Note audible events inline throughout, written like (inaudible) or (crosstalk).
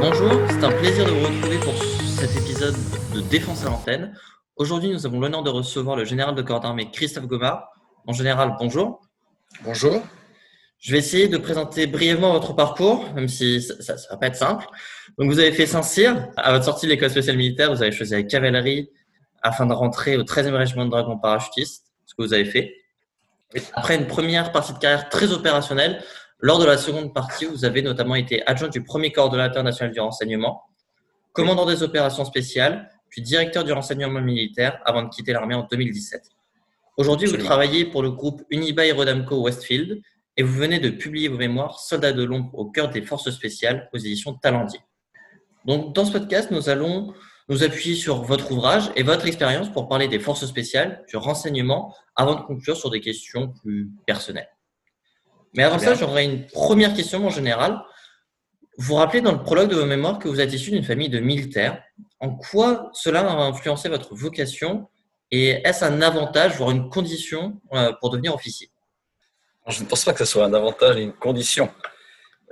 Bonjour, c'est un plaisir de vous retrouver pour cet épisode de Défense à l'antenne. Aujourd'hui, nous avons l'honneur de recevoir le général de corps d'armée Christophe Gomard. Mon général, bonjour. Bonjour. Je vais essayer de présenter brièvement votre parcours, même si ça ne va pas être simple. Donc, vous avez fait Saint-Cyr. À votre sortie de l'école spéciale militaire, vous avez choisi la cavalerie afin de rentrer au 13e régiment de dragons parachutistes, que vous avez fait. Après une première partie de carrière très opérationnelle, lors de la seconde partie, vous avez notamment été adjoint du premier coordonnateur national du renseignement, commandant des opérations spéciales, puis directeur du renseignement militaire avant de quitter l'armée en 2017. Aujourd'hui, vous travaillez pour le groupe Unibail Rodamco Westfield et vous venez de publier vos mémoires Soldats de l'ombre au cœur des forces spéciales aux éditions Talendier. Donc, dans ce podcast, nous allons nous appuyer sur votre ouvrage et votre expérience pour parler des forces spéciales, du renseignement, avant de conclure sur des questions plus personnelles. Mais avant ça, j'aurais une première question en général. Vous rappelez dans le prologue de vos mémoires que vous êtes issu d'une famille de militaires. En quoi cela a influencé votre vocation et est-ce un avantage, voire une condition euh, pour devenir officier? Je ne pense pas que ce soit un avantage et une condition.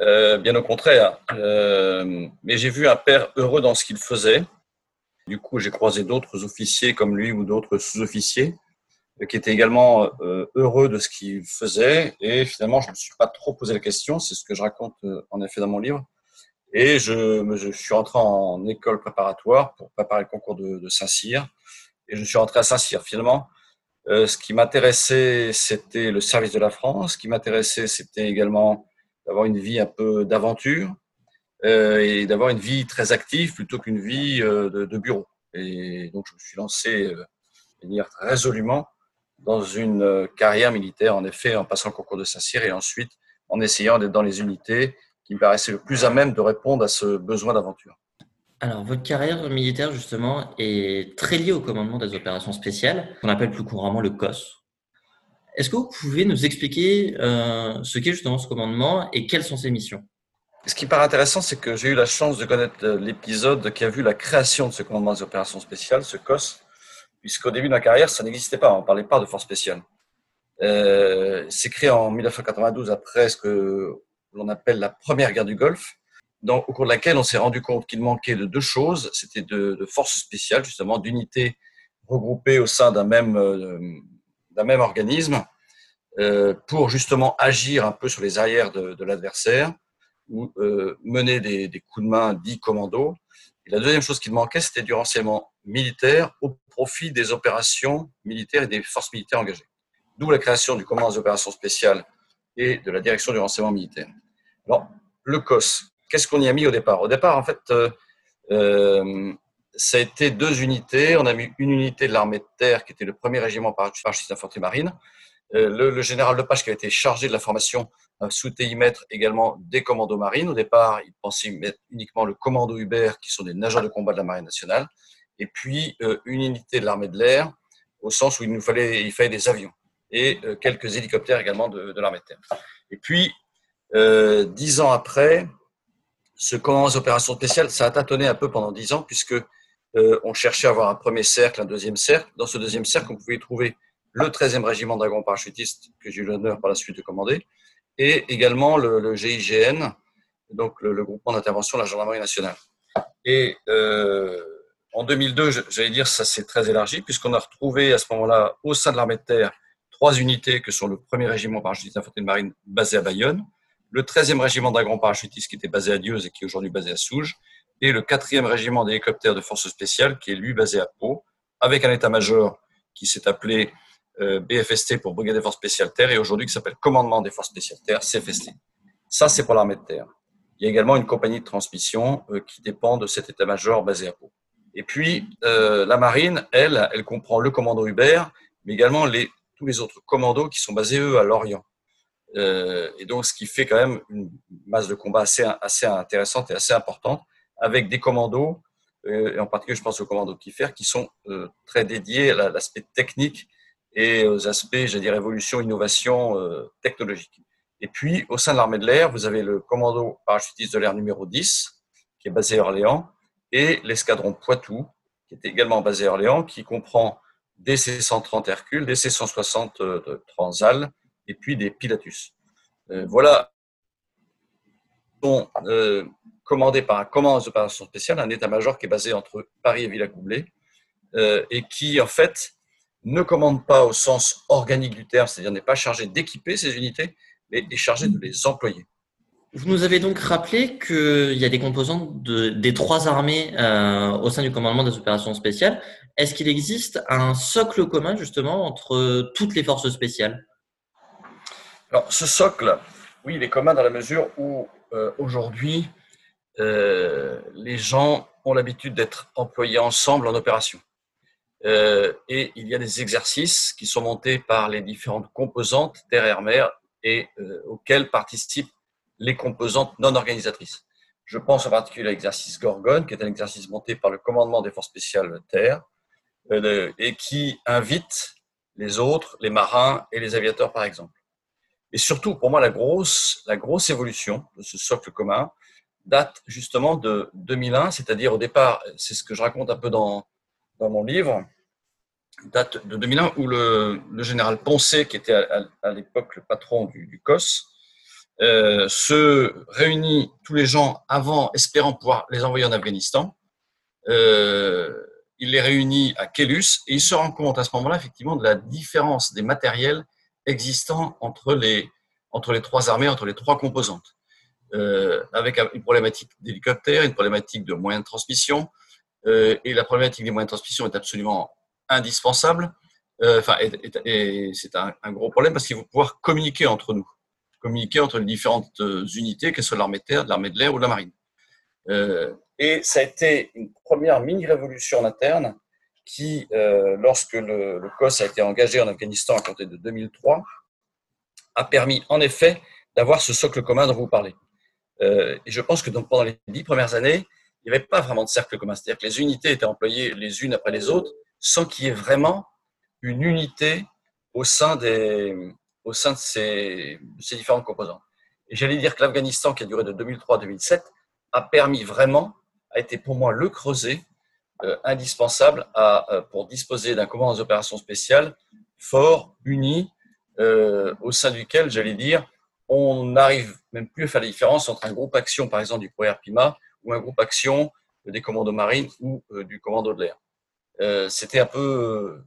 Euh, bien au contraire. Euh, mais j'ai vu un père heureux dans ce qu'il faisait. Du coup, j'ai croisé d'autres officiers comme lui ou d'autres sous-officiers qui étaient également heureux de ce qu'il faisait. Et finalement, je ne me suis pas trop posé la question. C'est ce que je raconte en effet dans mon livre. Et je, je suis rentré en école préparatoire pour préparer le concours de, Saint-Cyr. Et je suis rentré à Saint-Cyr. Finalement, euh, ce qui m'intéressait, c'était le service de la France. Ce qui m'intéressait, c'était également d'avoir une vie un peu d'aventure euh, et d'avoir une vie très active plutôt qu'une vie euh, de, bureau. Et donc, je me suis lancé euh, dire, résolument dans une euh, carrière militaire, en effet, en passant le concours de Saint-Cyr et ensuite en essayant d'être dans les unités qui me paraissaient le plus à même de répondre à ce besoin d'aventure. Alors, votre carrière militaire, justement, est très liée au commandement des opérations spéciales, qu'on appelle plus couramment le COS. Est-ce que vous pouvez nous expliquer euh, ce qu'est justement ce commandement et quelles sont ses missions? Ce qui paraît intéressant, c'est que j'ai eu la chance de connaître euh, l'épisode qui a vu la création de ce commandement des opérations spéciales, ce COS, puisqu'au début de ma carrière, ça n'existait pas, on ne parlait pas de force spéciale. Euh, c'est créé en 1992 après ce que l'on appelle la première guerre du Golfe, au cours de laquelle on s'est rendu compte qu'il manquait de deux choses. C'était de, forces spéciales, justement, d'unités regroupées au sein d'un même, euh, organisme euh, pour justement agir un peu sur les arrières de, l'adversaire euh, mener des, des, coups de main dits commandos. Et la deuxième chose qui manquait, c'était du renseignement militaire au profit des opérations militaires et des forces militaires engagées. D'où la création du commandement des opérations spéciales et de la direction du renseignement militaire. Alors, le COS, qu'est-ce qu'on y a mis au départ? Au départ, en fait, euh, euh, ça a été deux unités. On a mis une unité de l'armée de terre, qui était le premier régiment parachutiste d'infanterie marine. Euh, le, le, général Lepage, qui a été chargé de la formation, a souhaité y mettre également des commandos marines. Au départ, il pensait y mettre uniquement le commando Hubert, qui sont des nageurs de combat de la marine nationale. Et puis, une unité de l'armée de l'air, au sens où il nous fallait, des avions et quelques hélicoptères également de, l'armée de terre. Et puis, euh, dix ans après, ce commandement des opérations spéciales, ça a tâtonné un peu pendant dix ans, puisque euh, on cherchait à avoir un premier cercle, un deuxième cercle. Dans ce deuxième cercle, on pouvait trouver le 13e régiment dragons parachutistes, que j'ai eu l'honneur par la suite de commander, et également le, GIGN, donc le, groupement d'intervention de la gendarmerie nationale. Et euh, en 2002, j'allais dire, ça s'est très élargi, puisqu'on a retrouvé à ce moment-là, au sein de l'armée de terre, trois unités que sont le premier régiment parachutiste d'infanterie de marine basé à Bayonne, le 13e régiment dragons parachutistes qui était basé à Dieuze et qui est aujourd'hui basé à Souges, et le 4e régiment d'hélicoptères de forces spéciales qui est lui basé à Pau, avec un état-major qui s'est appelé BFST pour Brigade des Forces Spéciales Terre et aujourd'hui qui s'appelle Commandement des Forces Spéciales Terre, CFST. Ça, c'est pour l'armée de terre. Il y a également une compagnie de transmission euh, qui dépend de cet état-major basé à Pau. Et puis, euh, la marine, elle, elle comprend le commando Hubert, mais également tous les autres commandos qui sont basés, eux, à Lorient. Euh, et donc, ce qui fait quand même une masse de combat assez, intéressante et assez importante, avec des commandos, euh, et en particulier, je pense aux commandos Kiffer, qui sont euh, très dédiés à l'aspect technique et aux aspects, j'allais dire, évolution, innovation technologique. Et puis, au sein de l'armée de l'air, vous avez le commando parachutiste de l'air numéro 10, qui est basé à Orléans, et l'escadron Poitou, qui est également basé à Orléans, qui comprend DC-130 Hercule, DC-160 Transal et puis des Pilatus. voilà sont commandés par un commandant des opérations spéciales, un état-major qui est basé entre Paris et Villacoublay, et qui en fait ne commande pas au sens organique du terme, c'est-à-dire n'est pas chargé d'équiper ces unités, mais est chargé de les employer. Vous nous avez donc rappelé qu'il y a des composants des trois armées euh, au sein du commandement des opérations spéciales. Est-ce qu'il existe un socle commun justement entre toutes les forces spéciales? Alors ce socle, oui, il est commun dans la mesure où euh, aujourd'hui euh, les gens ont l'habitude d'être employés ensemble en opération. Et il y a des exercices qui sont montés par les différentes composantes terre-air-mer et auxquels participent les composantes non organisatrices. Je pense en particulier à l'exercice Gorgone, qui est un exercice monté par le commandement des forces spéciales Terre, euh, et qui invite les autres, les marins et les aviateurs, par exemple. Et surtout, pour moi, la grosse, la grosse évolution de ce socle commun date justement de 2001, c'est-à-dire au départ, c'est ce que je raconte un peu dans, dans mon livre, date de 2001 où le, général Poncet, qui était à, l'époque le patron du, COS, euh, se réunit tous les gens avant, espérant pouvoir les envoyer en Afghanistan. Euh, il les réunit à Kélus et il se rend compte à ce moment-là effectivement de la différence des matériels existants entre les, entre les trois armées, entre les trois composantes. Euh, avec une problématique d'hélicoptère, une problématique de moyens de transmission. Et la problématique des moyens de transmission est absolument indispensable. Euh, enfin, et, c'est un, gros problème parce qu'il faut pouvoir communiquer entre nous communiquer entre les différentes euh, unités, qu'elles soient l'armée de terre, l'armée de l'air ou la marine. Euh, et ça a été une première mini-révolution interne qui, lorsque le, COS a été engagé en Afghanistan à compter de 2003, a permis en effet d'avoir ce socle commun dont vous parlez. et je pense que pendant les dix premières années, il n'y avait pas vraiment de cercle commun. C'est-à-dire que les unités étaient employées les unes après les autres sans qu'il y ait vraiment une unité au sein des, au sein de ces, ces différentes composantes. Et j'allais dire que l'Afghanistan, qui a duré de 2003 à 2007, a permis vraiment, a été pour moi le creuset euh, indispensable à, euh, pour disposer d'un commandant des opérations spéciales fort, uni, euh, au sein duquel, j'allais dire, on n'arrive même plus à faire la différence entre un groupe action, par exemple, du ProAir Pima, ou un groupe action des commandos marines ou du commando de l'air. C'était un peu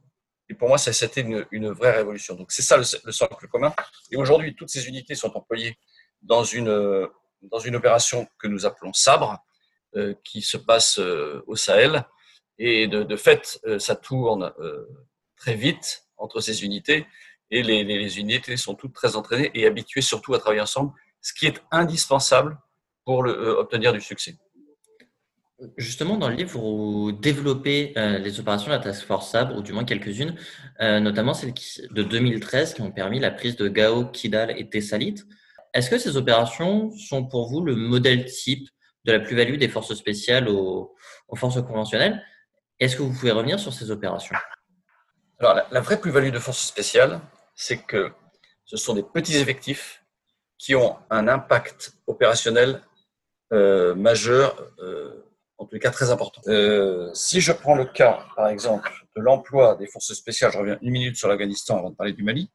et pour moi, c'était une, vraie révolution. Donc c'est ça le, le, socle commun. Et aujourd'hui, toutes ces unités sont employées dans une, opération que nous appelons Sabre, euh, qui se passe euh, au Sahel. Et de, fait, euh, ça tourne euh, très vite entre ces unités. Et les, unités sont toutes très entraînées et habituées surtout à travailler ensemble, ce qui est indispensable pour euh, obtenir du succès. Justement, dans le livre, vous développez euh, les opérations de la Task Force Sabre, ou du moins quelques-unes, euh, notamment celles de 2013 qui ont permis la prise de Gao, Kidal et Tessalit. Est-ce que ces opérations sont pour vous le modèle type de la plus-value des forces spéciales aux, forces conventionnelles? Est-ce que vous pouvez revenir sur ces opérations? Alors, la, vraie plus-value de forces spéciales, c'est que ce sont des petits effectifs qui ont un impact opérationnel euh, majeur en tous les cas très important. Euh, si je prends le cas, par exemple, de l'emploi des forces spéciales, je reviens une minute sur l'Afghanistan avant de parler du Mali.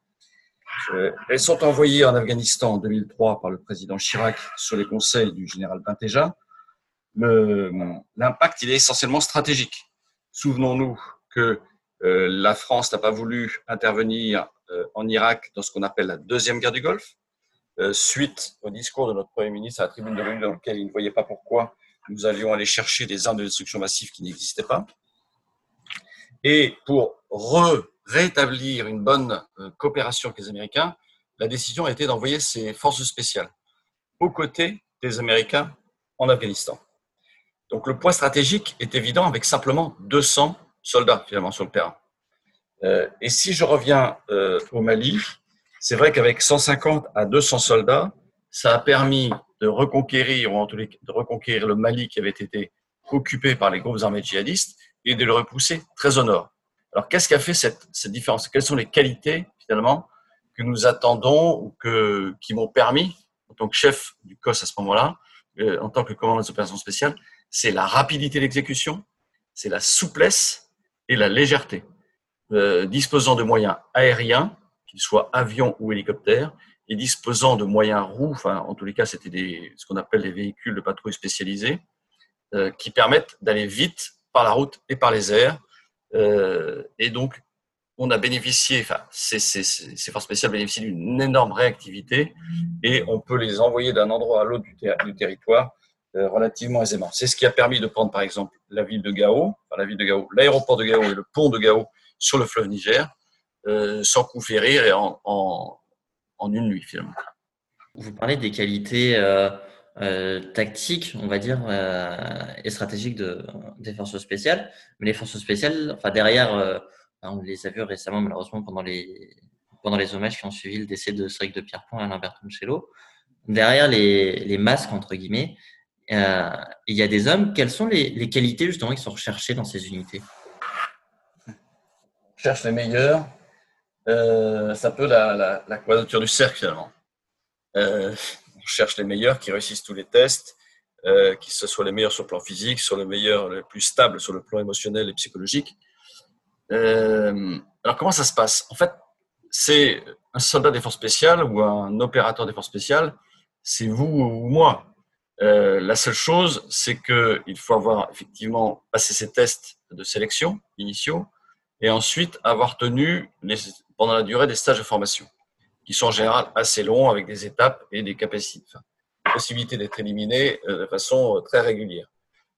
Euh, elles sont envoyées en Afghanistan en 2003 par le président Chirac sur les conseils du général Bintéja. L'impact, il est essentiellement stratégique. Souvenons-nous que euh, la France n'a pas voulu intervenir en Irak dans ce qu'on appelle la deuxième guerre du Golfe, suite au discours de notre Premier ministre à la tribune de l'ONU dans lequel il ne voyait pas pourquoi nous allions aller chercher des armes de destruction massive qui n'existaient pas. Et pour rétablir une bonne euh, coopération avec les Américains, la décision a été d'envoyer ces forces spéciales aux côtés des Américains en Afghanistan. Donc le poids stratégique est évident avec simplement 200 soldats finalement sur le terrain. Euh, et si je reviens euh, au Mali, c'est vrai qu'avec 150 à 200 soldats, ça a permis de reconquérir, ou en tous les cas, de reconquérir le Mali qui avait été occupé par les groupes armés djihadistes et de le repousser très au nord. Alors, qu'est-ce qui a fait cette, différence? Quelles sont les qualités, finalement, que nous attendons ou que, qui m'ont permis, en tant que chef du COS à ce moment-là, euh, en tant que commandant des opérations spéciales, c'est la rapidité d'exécution, c'est la souplesse et la légèreté. disposant de moyens aériens, qu'ils soient avions ou hélicoptères, et disposant de moyens roues, enfin, en tous les cas, c'était ce qu'on appelle les véhicules de patrouille spécialisés, qui permettent d'aller vite par la route et par les airs. et donc, on a bénéficié, enfin, ces, forces spéciales bénéficient d'une énorme réactivité et on peut les envoyer d'un endroit à l'autre du, territoire euh, relativement aisément. C'est ce qui a permis de prendre, par exemple, la ville de Gao, enfin, la ville de Gao, l'aéroport de Gao et le pont de Gao sur le fleuve Niger, euh, sans coup férir et en, une nuit, finalement. Vous parlez des qualités euh, tactiques, on va dire, et stratégiques de, des forces spéciales, mais les forces spéciales, enfin, derrière on les a vus récemment, malheureusement, pendant les, pendant les hommages qui ont suivi le décès de Cédric de Pierrepont et Alain Bertoncello. Derrière les, masques, entre guillemets, euh, il y a des hommes. Quelles sont les, qualités, justement, qui sont recherchées dans ces unités? On cherche les meilleurs. Euh, ça peut la, la, quadrature du cercle, finalement. Euh, on cherche les meilleurs qui réussissent tous les tests, qui ce soit les meilleurs sur le plan physique, sur le meilleur, le plus stable sur le plan émotionnel et psychologique. Euh, alors, comment ça se passe? En fait, c'est un soldat des forces spéciales ou un opérateur des forces spéciales, c'est vous ou moi. Euh, la seule chose, c'est qu'il faut avoir effectivement passé ces tests de sélection initiaux et ensuite avoir tenu pendant la durée des stages de formation, qui sont en général assez longs avec des étapes et des capacités, enfin, possibilités d'être éliminé euh, de façon très régulière.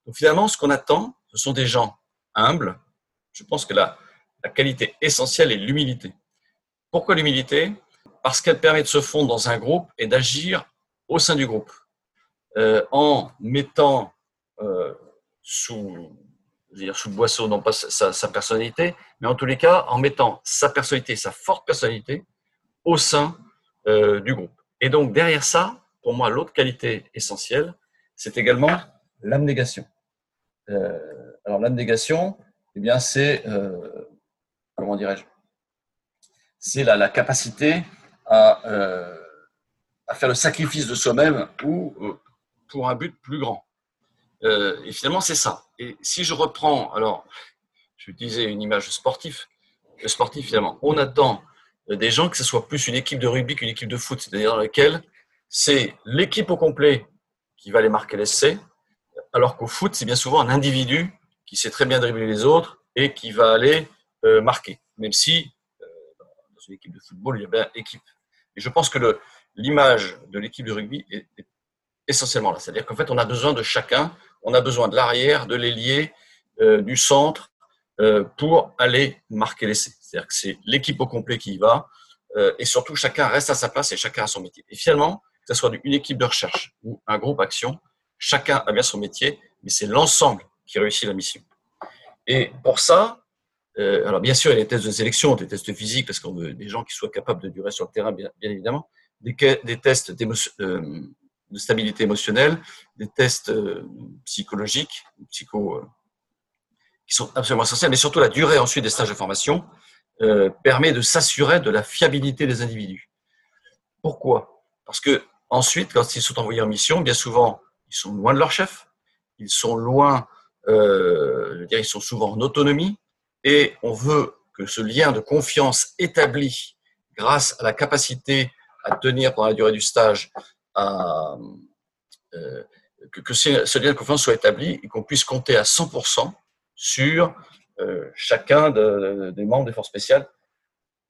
Donc finalement, ce qu'on attend, ce sont des gens humbles, je pense que la, la qualité essentielle est l'humilité. Pourquoi l'humilité? Parce qu'elle permet de se fondre dans un groupe et d'agir au sein du groupe. Euh, en mettant euh, sous, sous boisseau, non pas sa, personnalité, mais en tous les cas, en mettant sa personnalité, sa forte personnalité, au sein euh, du groupe. Et donc, derrière ça, pour moi, l'autre qualité essentielle, c'est également l'abnégation. alors, l'abnégation, eh bien, c'est, euh, comment dirais-je, c'est la, capacité euh, à, faire le sacrifice de soi-même ou euh, pour un but plus grand. Et finalement, c'est ça. Et si je reprends, alors, je disais une image sportive, le sportif, finalement, on attend des gens que ce soit plus une équipe de rugby qu'une équipe de foot, c'est-à-dire dans laquelle c'est l'équipe au complet qui va aller marquer l'essai, alors qu'au foot, c'est bien souvent un individu qui sait très bien dribbler les autres et qui va aller euh, marquer, même si euh, dans une équipe de football, il y a bien équipe. Et je pense que l'image de l'équipe de rugby est, essentiellement là. C'est-à-dire qu'en fait, on a besoin de chacun, on a besoin de l'arrière, de l'ailier, euh, du centre, pour aller marquer l'essai. C'est-à-dire que c'est l'équipe au complet qui y va, et surtout chacun reste à sa place et chacun a son métier. Et finalement, que ce soit une équipe de recherche ou un groupe action, chacun a bien son métier, mais c'est l'ensemble qui réussit la mission. Et pour ça, euh, alors bien sûr, il y a des tests de sélection, des tests physiques, parce qu'on veut des gens qui soient capables de durer sur le terrain, bien, évidemment, des, tests euh, de stabilité émotionnelle, des tests euh, psychologiques, psycho, qui sont absolument essentiels, mais surtout la durée ensuite des stages de formation permet de s'assurer de la fiabilité des individus. Pourquoi? Parce que ensuite, quand ils sont envoyés en mission, bien souvent, ils sont loin de leur chef, ils sont loin euh, je veux dire, ils sont souvent en autonomie et on veut que ce lien de confiance établi grâce à la capacité à tenir pendant la durée du stage, euh, que, ce, lien de confiance soit établi et qu'on puisse compter à 100% sur euh, chacun des membres des forces spéciales.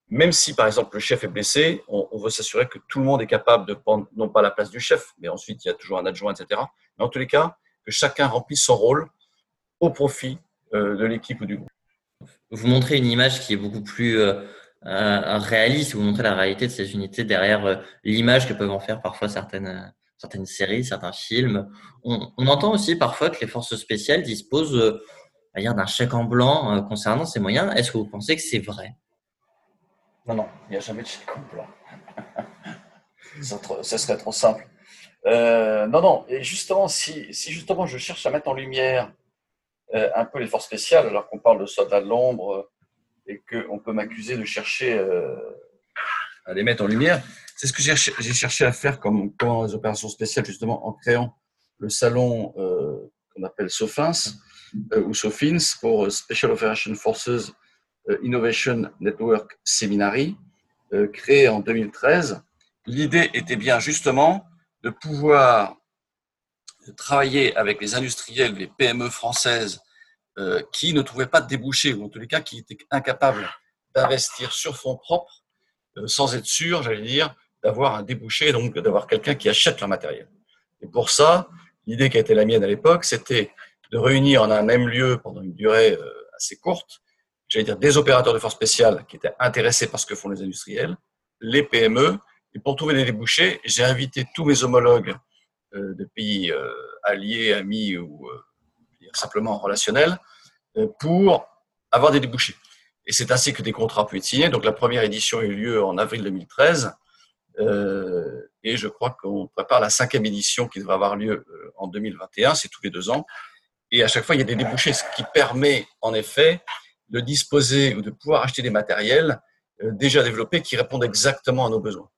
Même si, par exemple, le chef est blessé, on, veut s'assurer que tout le monde est capable de prendre, non pas la place du chef, mais ensuite il y a toujours un adjoint, etc. Mais en tous les cas, que chacun remplisse son rôle au profit euh, de l'équipe ou du groupe. Vous montrez une image qui est beaucoup plus réaliste, vous montrez la réalité de ces unités derrière l'image que peuvent en faire parfois certaines, certaines séries, certains films. On, entend aussi parfois que les forces spéciales disposent d'un chèque en blanc concernant ces moyens. Est-ce que vous pensez que c'est vrai? Non, non, il n'y a jamais de chèque en blanc. (laughs) ça, serait trop simple. non, non, et justement, si, si justement je cherche à mettre en lumière euh, un peu les forces spéciales, alors qu'on parle de soldats de l'ombre euh, et qu'on peut m'accuser de chercher euh, à les mettre en lumière. C'est ce que j'ai cherché à faire comme pendant les opérations spéciales, justement, en créant le salon qu'on appelle SOFINS ou SOFINS pour Special Operations Forces Innovation Network Seminary, créé en 2013. L'idée était bien justement de pouvoir travailler avec les industriels, les PME françaises qui ne trouvaient pas de débouchés, ou en tous les cas qui étaient incapables d'investir sur fonds propres sans être sûr, j'allais dire, d'avoir un débouché, donc d'avoir quelqu'un qui achète leur matériel. Et pour ça, l'idée qui a été la mienne à l'époque, c'était de réunir en un même lieu pendant une durée euh, assez courte, j'allais dire des opérateurs de force spéciale qui étaient intéressés par ce que font les industriels, les PME, et pour trouver des débouchés, j'ai invité tous mes homologues euh, de pays euh, alliés, amis ou simplement relationnels pour avoir des débouchés. Et c'est ainsi que des contrats pu être signés. Donc la première édition a eu lieu en avril 2013 euh, et je crois qu'on prépare la cinquième édition qui devrait avoir lieu euh, en 2021, c'est tous les deux ans. Et à chaque fois, il y a des débouchés, ce qui permet en effet de disposer ou de pouvoir acheter des matériels euh, déjà développés qui répondent exactement à nos besoins.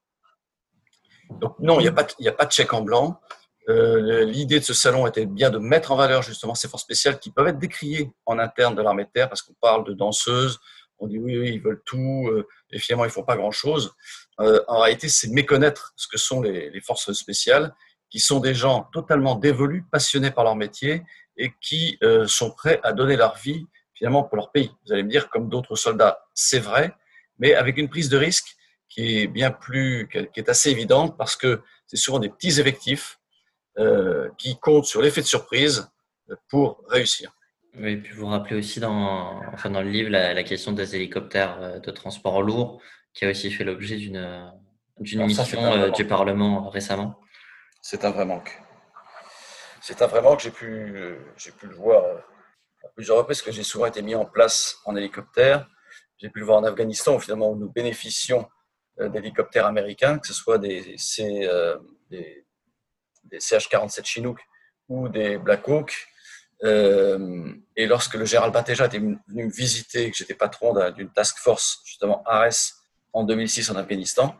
Donc non, il n'y a, a pas de chèque en blanc. L'idée de ce salon était bien de mettre en valeur justement ces forces spéciales qui peuvent être décriées en interne de l'armée de terre parce qu'on parle de danseuses, on dit oui, oui, ils veulent tout, et finalement ils font pas grand-chose. Euh, en réalité, c'est méconnaître ce que sont les, forces spéciales, qui sont des gens totalement dévolus, passionnés par leur métier et qui euh, sont prêts à donner leur vie finalement pour leur pays. Vous allez me dire, comme d'autres soldats, c'est vrai, mais avec une prise de risque qui est bien plus, qui est assez évidente parce que c'est souvent des petits effectifs euh, qui comptent sur l'effet de surprise pour réussir. Oui, puis vous rappelez aussi dans, enfin dans le livre la question des hélicoptères de transport lourd qui a aussi fait l'objet d'une d'une mission euh, du Parlement récemment. C'est un vrai manque. C'est un vrai manque. J'ai pu, j'ai pu le voir à plusieurs reprises, que j'ai souvent été mis en place en hélicoptère. J'ai pu le voir en Afghanistan, où finalement nous bénéficions euh, d'hélicoptères américains, que ce soit des, euh, des, des CH-47 Chinook ou des Black Hawk. et lorsque le général Bateja était venu me visiter, que j'étais patron d'une task force, justement ARES, en 2006 en Afghanistan,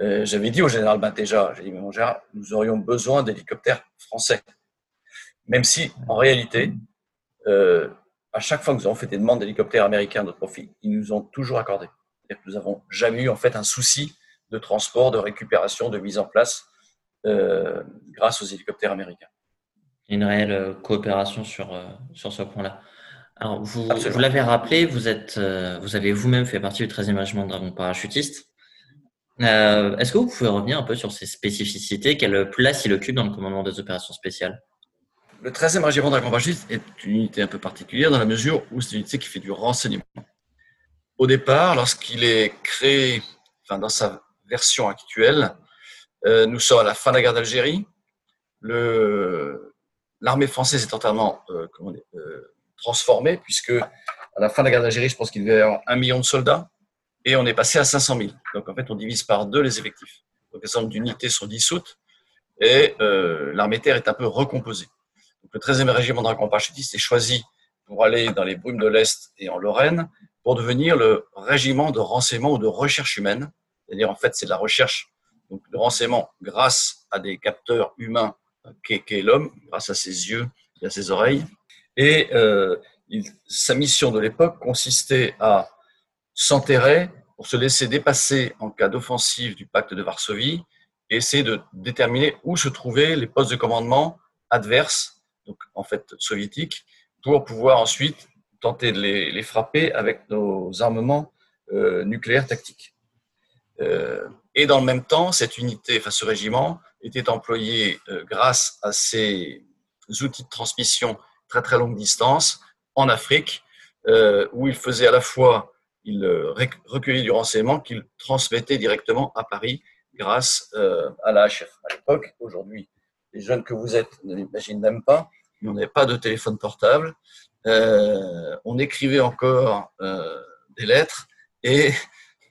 euh, j'avais dit au général Bateja, j'ai dit, mais mon général, nous aurions besoin d'hélicoptères français. Même si, en réalité, euh, à chaque fois que nous avons fait des demandes d'hélicoptères américains à notre profit, ils nous ont toujours accordé. nous n'avons jamais eu en fait un souci de transport, de récupération, de mise en place euh, grâce aux hélicoptères américains. Une réelle coopération sur, sur ce point-là. Alors, vous, vous l'avez rappelé, vous, êtes, euh, vous avez vous-même fait partie du 13e régiment de dragons parachutistes. Euh, est-ce que vous pouvez revenir un peu sur ses spécificités? Quelle place il occupe dans le commandement des opérations spéciales? Le 13e régiment de dragons parachutistes est une unité un peu particulière dans la mesure où c'est une unité qui fait du renseignement. Au départ, lorsqu'il est créé, enfin, dans sa version actuelle, euh, nous sommes à la fin de la guerre d'Algérie. L'armée française est entièrement comment dire, transformé, puisque à la fin de la guerre d'Algérie, je pense qu'il devait y avoir un million de soldats, et on est passé à 500 000. Donc en fait, on divise par deux les effectifs. Donc les centres d'unités sont dissoutes, et euh, l'armée terre est un peu recomposée. Donc, le 13e régiment de parachutiste est choisi pour aller dans les brumes de l'Est et en Lorraine, pour devenir le régiment de renseignement ou de recherche humaine. C'est-à-dire, en fait, c'est de la recherche donc, de renseignement grâce à des capteurs humains qu'est l'homme, grâce à ses yeux et à ses oreilles, et euh, sa mission de l'époque consistait à s'enterrer pour se laisser dépasser en cas d'offensive du pacte de Varsovie et essayer de déterminer où se trouvaient les postes de commandement adverses, donc en fait soviétiques, pour pouvoir ensuite tenter de les, frapper avec nos armements euh, nucléaires tactiques. Euh, et dans le même temps, cette unité, enfin ce régiment, était employé grâce à ces outils de transmission très très longue distance en Afrique, euh, où il faisait à la fois, il euh, recueillait du renseignement qu'il transmettait directement à Paris grâce euh, à la HF. À l'époque, aujourd'hui, les jeunes que vous êtes ne l'imaginent même pas, on n'avait pas de téléphone portable, on écrivait encore des lettres et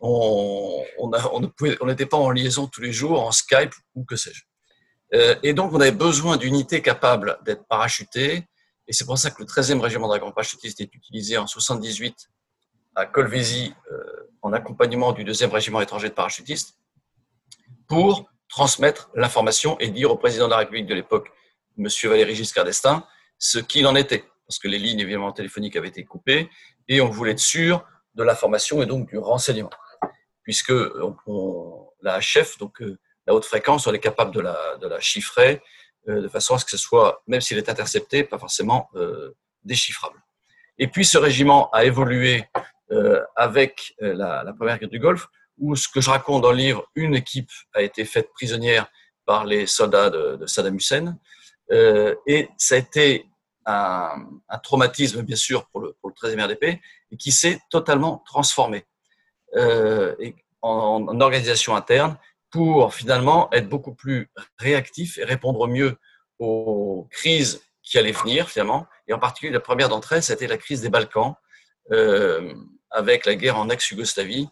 on n'était pas en liaison tous les jours, en Skype ou que sais-je. et donc, on avait besoin d'unités capables d'être parachutées, et c'est pour ça que le 13e régiment dragons parachutistes est utilisé en 78 à Colvézi euh, en accompagnement du 2e régiment étranger de parachutistes pour transmettre l'information et dire au président de la République de l'époque, M. Valéry Giscard d'Estaing, ce qu'il en était. Parce que les lignes évidemment téléphoniques avaient été coupées et on voulait être sûr de l'information et donc du renseignement, puisque la HF, donc la haute fréquence, on est capable de la, de la chiffrer de façon à ce que ce soit, même s'il est intercepté, pas forcément déchiffrable. Et puis ce régiment a évolué avec la, première guerre du Golfe, où ce que je raconte dans le livre, une équipe a été faite prisonnière par les soldats de, Saddam Hussein. Euh, et ça a été un, traumatisme, bien sûr, pour le, pour le 13e RDP, et qui s'est totalement transformé euh, en, organisation interne pour finalement être beaucoup plus réactif et répondre mieux aux crises qui allaient venir, finalement. Et en particulier, la première d'entre elles, c'était la crise des Balkans, euh, avec la guerre en ex-Yougoslavie,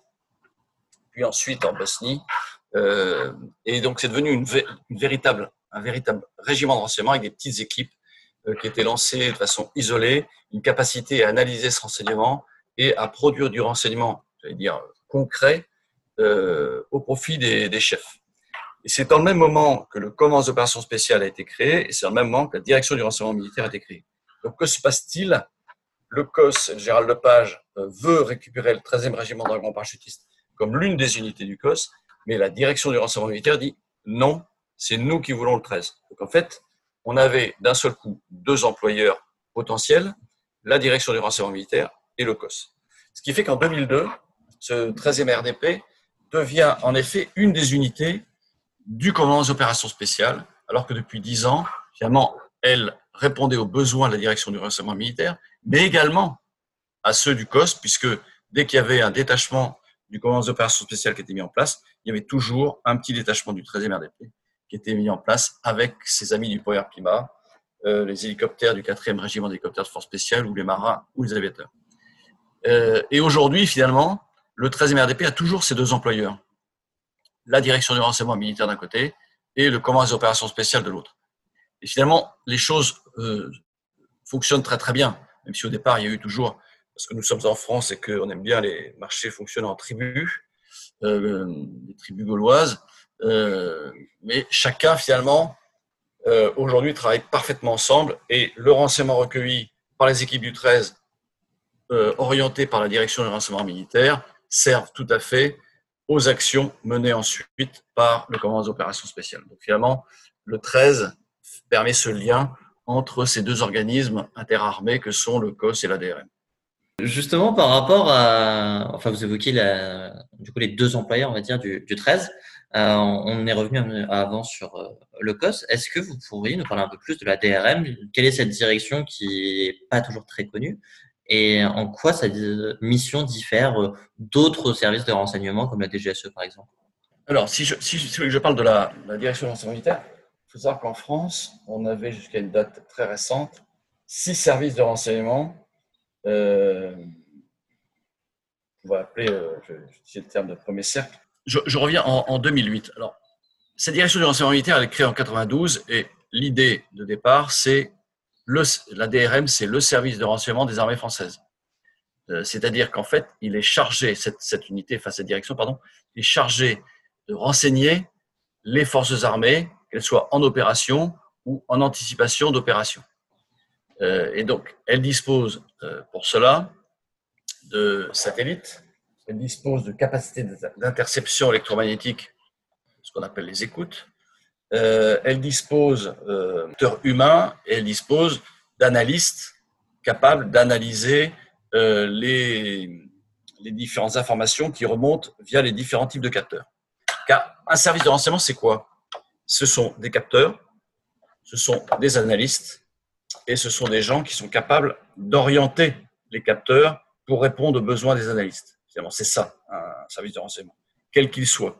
puis ensuite en Bosnie. Euh, et donc, c'est devenu une, véritable, un véritable régiment de renseignement avec des petites équipes qui étaient lancées de façon isolée, une capacité à analyser ce renseignement et à produire du renseignement, j'allais dire, concret euh, au profit des, chefs. Et c'est dans le même moment que le commandement d'opération spéciale a été créé, et c'est dans le même moment que la direction du renseignement militaire a été créée. Donc, que se passe-t-il? Le COS, général Lepage, veut récupérer le 13e régiment dragons parachutistes comme l'une des unités du COS, mais la direction du renseignement militaire dit non, c'est nous qui voulons le 13. Donc en fait, on avait d'un seul coup deux employeurs potentiels, la direction du renseignement militaire et le COS. Ce qui fait qu'en 2002, ce 13e RDP devient en effet une des unités du commandement des opérations spéciales, alors que depuis dix ans, finalement, elle répondait aux besoins de la direction du renseignement militaire, mais également à ceux du COS, puisque dès qu'il y avait un détachement du commandement d'opérations spéciales qui était mis en place, il y avait toujours un petit détachement du 13e RDP qui était mis en place avec ses amis du Power Climat, euh, les hélicoptères du 4e régiment d'hélicoptères de force spéciale ou les marins ou les aviateurs. Euh, et aujourd'hui, finalement, le 13e RDP a toujours ces deux employeurs. La direction du renseignement militaire d'un côté et le commandement des opérations spéciales de l'autre. Et finalement, les choses euh, fonctionnent très très bien, même si au départ, il y a eu toujours parce que nous sommes en France et qu'on aime bien les marchés fonctionnant en tribus, euh, les tribus gauloises. Euh, mais chacun, finalement, euh, aujourd'hui travaille parfaitement ensemble et le renseignement recueilli par les équipes du 13, euh, orienté par la direction du renseignement militaire, servent tout à fait aux actions menées ensuite par le commandement des opérations spéciales. Donc finalement, le 13 permet ce lien entre ces deux organismes interarmés que sont le COS et la DRM. Justement, par rapport à, enfin, vous évoquez du coup les deux employeurs, on va dire, du, du 13. Euh, on est revenu avant sur euh, le COS. Est-ce que vous pourriez nous parler un peu plus de la DRM Quelle est cette direction qui est pas toujours très connue? Et en quoi sa mission diffère euh, d'autres services de renseignement comme la DGSE par exemple? Alors, si je, si, je parle de la, la direction de renseignement militaire, il faut savoir qu'en France, on avait jusqu'à une date très récente six services de renseignement euh, on va appeler, euh, je, le terme de premier cercle. Je, reviens en, 2008. Alors, cette direction du renseignement militaire, elle est créée en 92 et l'idée de départ, c'est la DRM, c'est le service de renseignement des armées françaises. Euh, c'est-à-dire qu'en fait, il est chargé, cette, unité, enfin cette direction, pardon, est chargé de renseigner les forces armées, qu'elles soient en opération ou en anticipation d'opération. Euh, et donc, elle dispose euh, pour cela de satellites, elle dispose de capacités d'interception électromagnétique, ce qu'on appelle les écoutes, euh, elle dispose d'acteurs humains et elle dispose d'analystes capables d'analyser les, les différentes informations qui remontent via les différents types de capteurs. Car un service de renseignement, c'est quoi? Ce sont des capteurs, ce sont des analystes, et ce sont des gens qui sont capables d'orienter les capteurs pour répondre aux besoins des analystes. C'est ça, un service de renseignement, quel qu'il soit.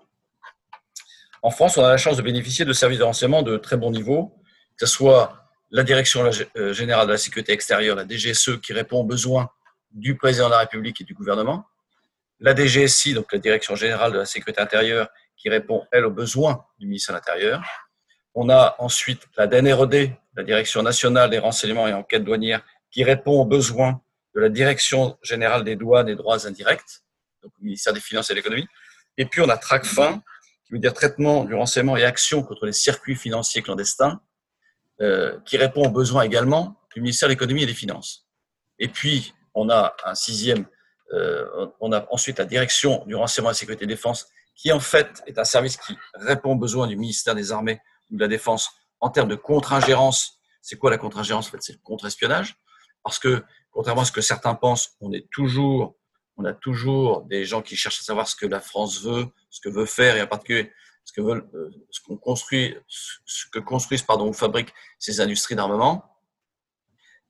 En France, on a la chance de bénéficier de services de renseignement de très bon niveau, que ce soit la Direction euh, générale de la sécurité extérieure, la DGSE, qui répond aux besoins du président de la République et du gouvernement, la DGSI, donc la Direction générale de la sécurité intérieure, qui répond, elle, aux besoins du ministère de l'Intérieur. On a ensuite la DNRD, la Direction nationale des renseignements et enquêtes douanières, qui répond aux besoins de la Direction générale des douanes et droits indirects, donc ministère des Finances et de l'Économie. Et puis on a TRACFIN, qui veut dire traitement du renseignement et action contre les circuits financiers clandestins, euh, qui répond aux besoins également du ministère de l'Économie et des Finances. Et puis on a un sixième on a ensuite la direction du renseignement et la sécurité défense, qui en fait est un service qui répond aux besoins du ministère des Armées ou de la Défense en termes de contre-ingérence. C'est quoi la contre-ingérence? En fait, c'est le contre-espionnage. Parce que, contrairement à ce que certains pensent, on est toujours, on a toujours des gens qui cherchent à savoir ce que la France veut, ce que veut faire, et en particulier ce que veulent, euh, ce qu'on construit, ce que construisent, pardon, ou fabriquent ces industries d'armement.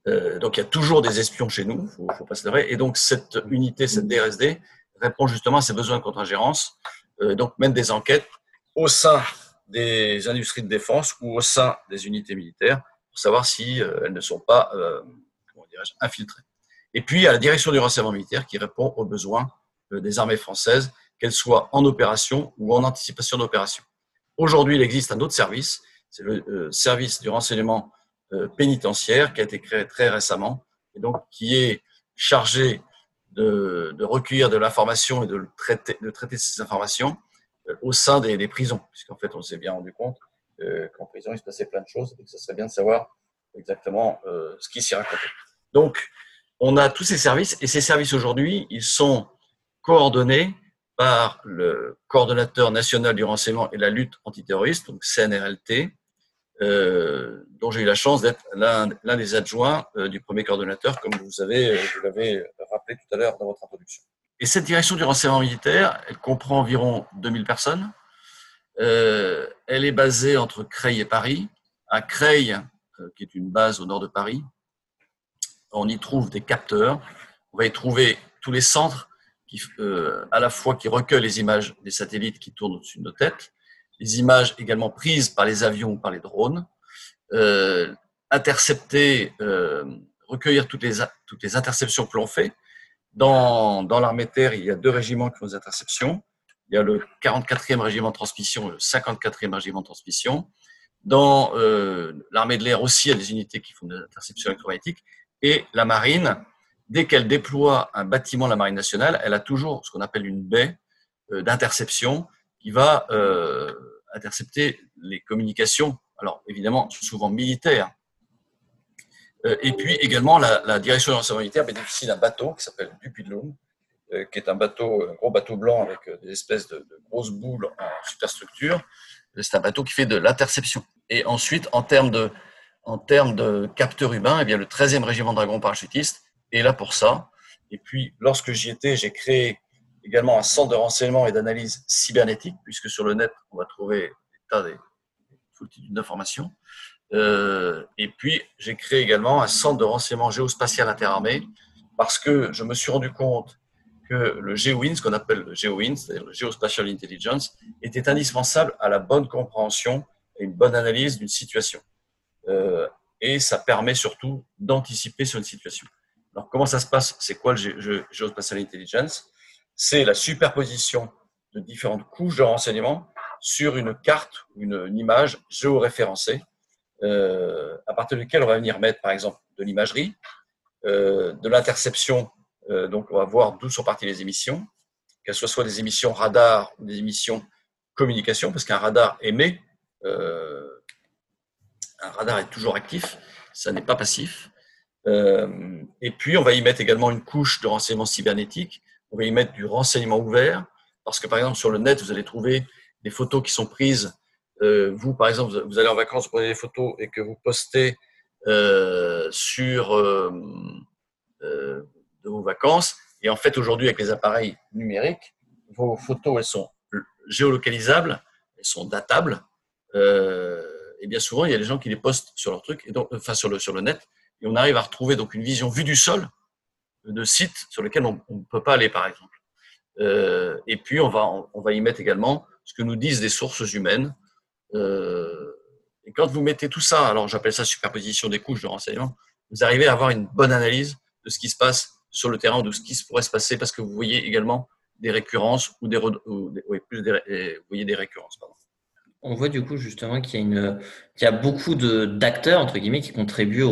Euh, donc il y a toujours des espions chez nous, faut, faut pas se leurrer. Et donc cette unité, cette DRSD, répond justement à ces besoins de contre-ingérence. Euh, donc mène des enquêtes au sein des industries de défense ou au sein des unités militaires pour savoir si elles ne sont pas euh, infiltrées. Et puis, à la direction du renseignement militaire qui répond aux besoins euh, des armées françaises, qu'elles soient en opération ou en anticipation d'opération. Aujourd'hui, il existe un autre service, c'est le service du renseignement pénitentiaire qui a été créé très récemment et donc qui est chargé de, recueillir de l'information et de, traiter, de traiter ces informations au sein des, des prisons, puisqu'en fait, on s'est bien rendu compte euh, qu'en prison, il se passait plein de choses et que ce serait bien de savoir exactement euh, ce qui s'y racontait. Donc, on a tous ces services et ces services aujourd'hui, ils sont coordonnés par le coordonnateur national du renseignement et la lutte antiterroriste, donc CNRLT, euh, dont j'ai eu la chance d'être l'un des adjoints euh, du premier coordonnateur, comme vous avez, l'avez rappelé tout à l'heure dans votre introduction. Et cette direction du renseignement militaire, elle comprend environ 2000 personnes. Euh, elle est basée entre Creil et Paris. À Creil, euh, qui est une base au nord de Paris, on y trouve des capteurs. On va y trouver tous les centres qui, euh, à la fois qui recueillent les images des satellites qui tournent au-dessus de nos têtes, les images également prises par les avions ou par les drones, euh, intercepter, euh, recueillir toutes les, toutes les interceptions que l'on fait, dans, l'armée de terre, il y a deux régiments qui font des interceptions. Il y a le 44e régiment de transmission et le 54e régiment de transmission. Dans l'armée de l'air aussi, il y a des unités qui font des interceptions électromagnétiques. Et la marine, dès qu'elle déploie un bâtiment de la marine nationale, elle a toujours ce qu'on appelle une baie euh, d'interception qui va euh, intercepter les communications. Alors évidemment, souvent militaires, euh, et puis également, la, direction de l'enseignement militaire bénéficie d'un bateau qui s'appelle Dupuy de qui est un bateau, un gros bateau blanc avec des espèces de grosses boules en superstructure. C'est un bateau qui fait de l'interception. Et ensuite, en termes de, en termes de capteurs humains, eh bien, le 13e régiment dragons parachutistes est là pour ça. Et puis, lorsque j'y étais, j'ai créé également un centre de renseignement et d'analyse cybernétique, puisque sur le net, on va trouver des tas de d'informations. Euh, et puis, j'ai créé également un centre de renseignement géospatial interarmé parce que je me suis rendu compte que le GeoWIN, ce qu'on appelle le GeoWIN, c'est-à-dire le Geospatial Intelligence, était indispensable à la bonne compréhension et une bonne analyse d'une situation. Euh, et ça permet surtout d'anticiper sur une situation. Alors, comment ça se passe? C'est quoi le Geospatial Intelligence? C'est la superposition de différentes couches de renseignements sur une carte ou une, image géoréférencée euh, à partir duquel on va venir mettre, par exemple, de l'imagerie, euh, de l'interception. Euh, donc, on va voir d'où sont parties les émissions, qu'elles soient des émissions radar ou des émissions communication, parce qu'un radar émet, un radar est toujours actif, ça n'est pas passif. et puis, on va y mettre également une couche de renseignement cybernétique. On va y mettre du renseignement ouvert, parce que par exemple, sur le net, vous allez trouver des photos qui sont prises euh, vous, par exemple, vous allez en vacances, vous prenez des photos et que vous postez euh, sur euh, de vos vacances, et en fait, aujourd'hui, avec les appareils numériques, vos photos, elles sont géolocalisables, elles sont datables, et bien souvent, il y a des gens qui les postent sur leur truc, et donc, enfin, sur le, sur le net, et on arrive à retrouver donc une vision vue du sol de sites sur lesquels on ne peut pas aller, par exemple. et puis, on va, on va y mettre également ce que nous disent des sources humaines, euh, et quand vous mettez tout ça, alors j'appelle ça superposition des couches de renseignement, vous arrivez à avoir une bonne analyse de ce qui se passe sur le terrain, de ce qui pourrait se passer, parce que vous voyez également des récurrences ou des, plus des, vous voyez des récurrences. Pardon. On voit du coup justement qu'il y a, beaucoup d'acteurs entre guillemets qui contribuent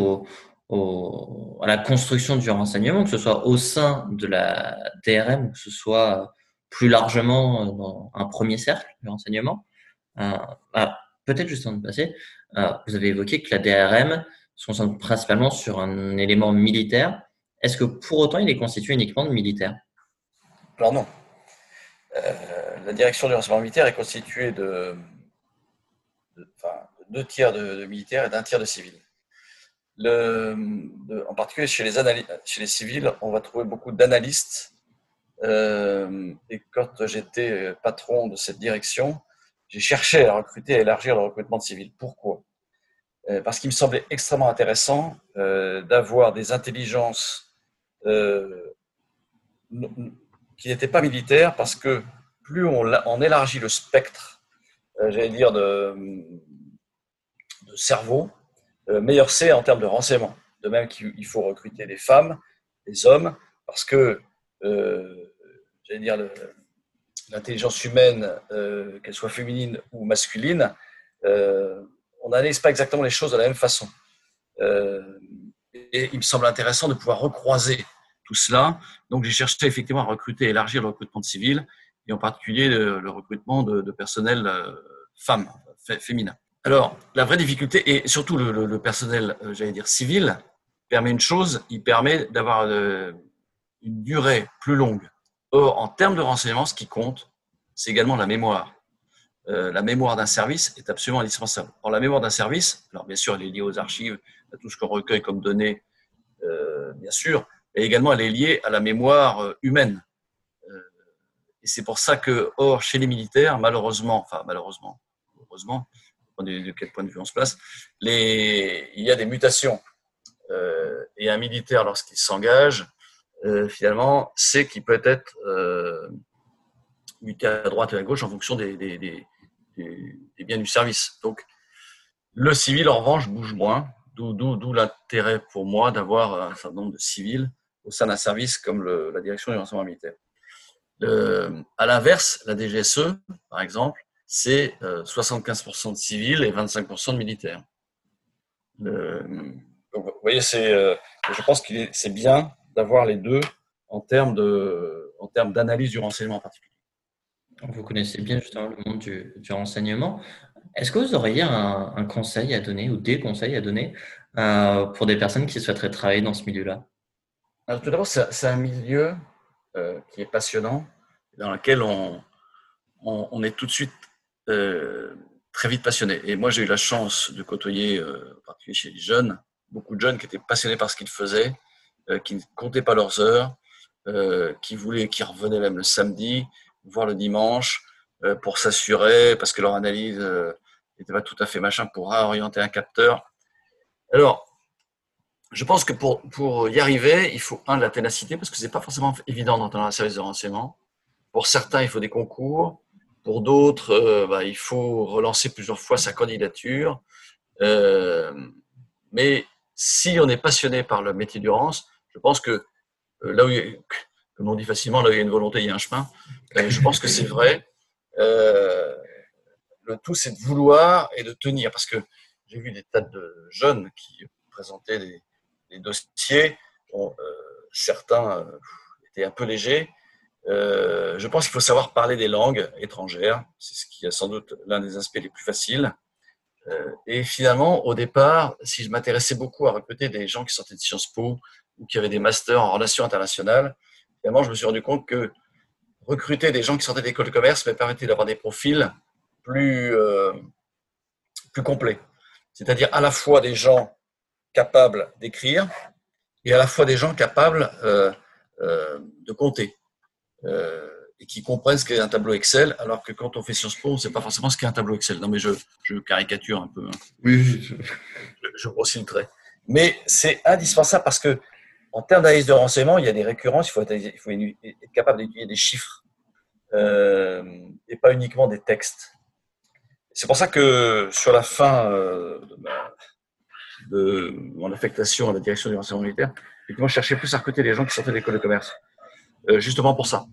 à la construction du renseignement, que ce soit au sein de la DRM ou que ce soit plus largement dans un premier cercle du renseignement. Euh, peut-être juste avant de euh, vous avez évoqué que la DRM se concentre principalement sur un élément militaire. Est-ce que pour autant il est constitué uniquement de militaires? Alors non. Euh, la direction du renseignement militaire est constituée de, deux tiers de, militaires et d'un tiers de civils. en particulier chez les, civils, on va trouver beaucoup d'analystes. Euh, et quand j'étais patron de cette direction, j'ai cherché à recruter, à élargir le recrutement de civils. Pourquoi? Euh, Parce qu'il me semblait extrêmement intéressant d'avoir des intelligences qui n'étaient pas militaires, parce que plus on, élargit le spectre, euh, j'allais dire, de, cerveau, euh, meilleur c'est en termes de renseignement. De même qu'il faut recruter des femmes, des hommes, parce que, euh, j'allais dire, l'intelligence humaine, qu'elle soit féminine ou masculine, on n'analyse pas exactement les choses de la même façon. et il me semble intéressant de pouvoir recroiser tout cela. Donc, j'ai cherché effectivement à recruter, élargir le recrutement de civils et en particulier le, recrutement de, personnel euh, femmes, féminin. Alors, la vraie difficulté, et surtout le, personnel, euh, j'allais dire civil, permet une chose, il permet d'avoir euh, une durée plus longue. Or, en termes de renseignement, ce qui compte, c'est également la mémoire. la mémoire d'un service est absolument indispensable. Or, la mémoire d'un service, alors bien sûr, elle est liée aux archives, à tout ce qu'on recueille comme données, bien sûr, et également elle est liée à la mémoire humaine. Et c'est pour ça que, or, chez les militaires, malheureusement, enfin malheureusement, heureusement, de quel point de vue on se place, il y a des mutations. Euh, et un militaire, lorsqu'il s'engage, euh, finalement, c'est qu'il peut être euh, muté à droite et à gauche en fonction des, biens du service. Donc, le civil, en revanche, bouge moins, d'où l'intérêt pour moi d'avoir un certain nombre de civils au sein d'un service comme le, la direction du renseignement militaire. Euh, à l'inverse, la DGSE, par exemple, c'est 75% euh, de civils et 25% de militaires. vous voyez, c'est, euh, je pense que c'est bien d'avoir les deux en termes, de, en termes d'analyse du renseignement en particulier. Vous connaissez bien justement le monde du, renseignement. Est-ce que vous auriez un, conseil à donner ou des conseils à donner pour des personnes qui souhaiteraient travailler dans ce milieu-là? Alors, Tout d'abord, c'est un milieu euh, qui est passionnant, dans lequel on, on, est tout de suite euh, très vite passionné. Et moi, j'ai eu la chance de côtoyer, euh, en particulier chez les jeunes, beaucoup de jeunes qui étaient passionnés par ce qu'ils faisaient, qui ne comptaient pas leurs heures, qui voulaient, qui revenaient même le samedi, voire le dimanche, pour s'assurer, parce que leur analyse n'était pas tout à fait machin, pour orienter un capteur. Alors, je pense que pour, pour y arriver, il faut, un, de la ténacité, parce que ce n'est pas forcément évident dans un service de renseignement. Pour certains, il faut des concours. Pour d'autres, euh, bah, il faut relancer plusieurs fois sa candidature. Euh, mais si on est passionné par le métier d'urgence, je pense que euh, là où, comme on dit facilement, là où il y a une volonté, il y a un chemin. je pense que c'est vrai. le tout, c'est de vouloir et de tenir. Parce que j'ai vu des tas de jeunes qui présentaient des, dossiers, certains étaient un peu légers. Euh, je pense qu'il faut savoir parler des langues étrangères. C'est ce qui est sans doute l'un des aspects les plus faciles. et finalement, au départ, si je m'intéressais beaucoup à recruter des gens qui sortaient de Sciences Po ou qui avaient des masters en relations internationales, finalement, je me suis rendu compte que recruter des gens qui sortaient d'école de commerce me permettait d'avoir des profils plus, plus complets. C'est-à-dire à la fois des gens capables d'écrire et à la fois des gens capables euh, euh, de compter euh, et qui comprennent ce qu'est un tableau Excel, alors que quand on fait Sciences Po, on ne sait pas forcément ce qu'est un tableau Excel. Non, mais je, je caricature un peu. Hein. Oui. Je, je grossis le trait. Mais c'est indispensable parce que en termes d'analyse de renseignement, il y a des récurrences, il faut être, il faut être capable d'étudier des chiffres et pas uniquement des textes. C'est pour ça que sur la fin de ma, de mon affectation à la direction du renseignement militaire, je cherchais plus à recruter les gens qui sortaient de l'école de commerce. Euh, justement pour ça.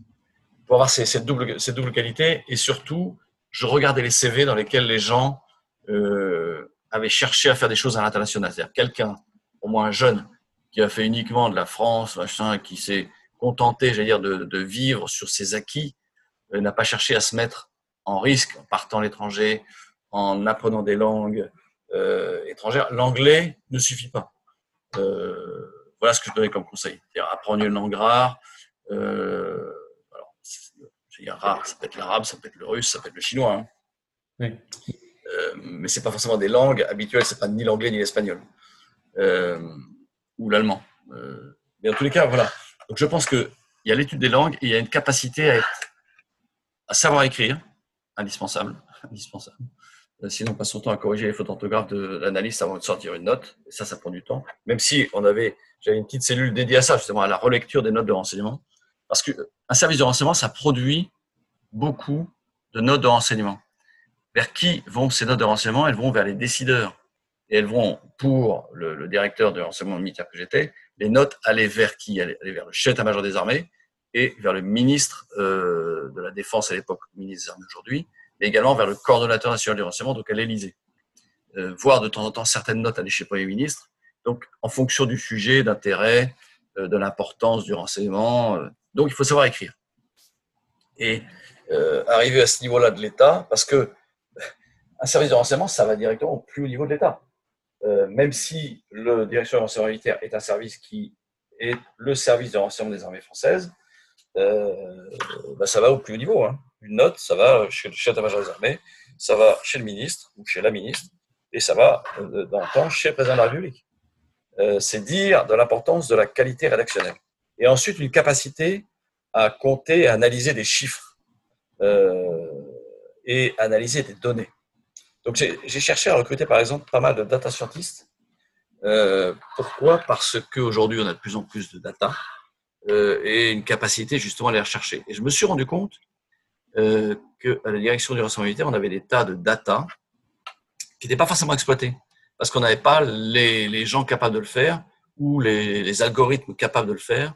Pour avoir double, cette double qualité. Et surtout, je regardais les CV dans lesquels les gens euh, avaient cherché à faire des choses à l'international. C'est-à-dire quelqu'un, au moins un jeune, qui a fait uniquement de la France, qui s'est contenté, j'allais dire, de, vivre sur ses acquis, euh, n'a pas cherché à se mettre en risque en partant à l'étranger, en apprenant des langues, euh, étrangère, l'anglais ne suffit pas. Voilà ce que je donnais comme conseil. Apprendre une langue rare. Euh, il y a rare, ça peut être l'arabe, ça peut être le russe, ça peut être le chinois. Hein. Oui. Euh, mais c'est pas forcément des langues habituelles, c'est pas ni l'anglais ni l'espagnol euh, ou l'allemand. Euh, mais en tous les cas, voilà. Donc je pense qu'il y a l'étude des langues et il y a une capacité à, être, à savoir écrire, indispensable, (laughs) indispensable. Sinon, on passe son temps à corriger les fautes d'orthographe de l'analyste avant de sortir une note. Et ça, ça prend du temps. Même si on avait, j'avais une petite cellule dédiée à ça, justement, à la relecture des notes de renseignement. Parce qu'un service de renseignement, ça produit beaucoup de notes de renseignement. Vers qui vont ces notes de renseignement? Elles vont vers les décideurs. Et elles vont, pour le, directeur de renseignement militaire que j'étais, les notes allaient vers qui? Allaient vers le chef d'état-major des armées et vers le ministre euh, de la Défense à l'époque, ministre des Armées aujourd'hui, mais également vers le coordonnateur national du renseignement, donc à l'Élysée. Euh, voir de temps en temps certaines notes aller chez le Premier ministre, donc en fonction du sujet, d'intérêt, de l'importance du renseignement. Euh, donc il faut savoir écrire. Et euh, arriver à ce niveau-là de l'État, parce que un service de renseignement, ça va directement au plus haut niveau de l'État. Euh, même si le direction du renseignement militaire est un service qui est le service de renseignement des armées françaises, euh, bah, ça va au plus haut niveau. Hein. Une note, ça va chez le chef d'état-major des armées, ça va chez le ministre ou chez la ministre, et ça va euh, dans le temps chez le président de la République. Euh, c'est dire de l'importance de la qualité rédactionnelle. Et ensuite, une capacité à compter, à analyser des chiffres euh, et analyser des données. Donc, j'ai cherché à recruter, par exemple, pas mal de data scientists. Euh, pourquoi? Parce qu'aujourd'hui, on a de plus en plus de data et une capacité justement à les rechercher. Et je me suis rendu compte qu'à la direction du renseignement militaire, on avait des tas de data qui n'étaient pas forcément exploités parce qu'on n'avait pas les, gens capables de le faire ou les, algorithmes capables de le faire.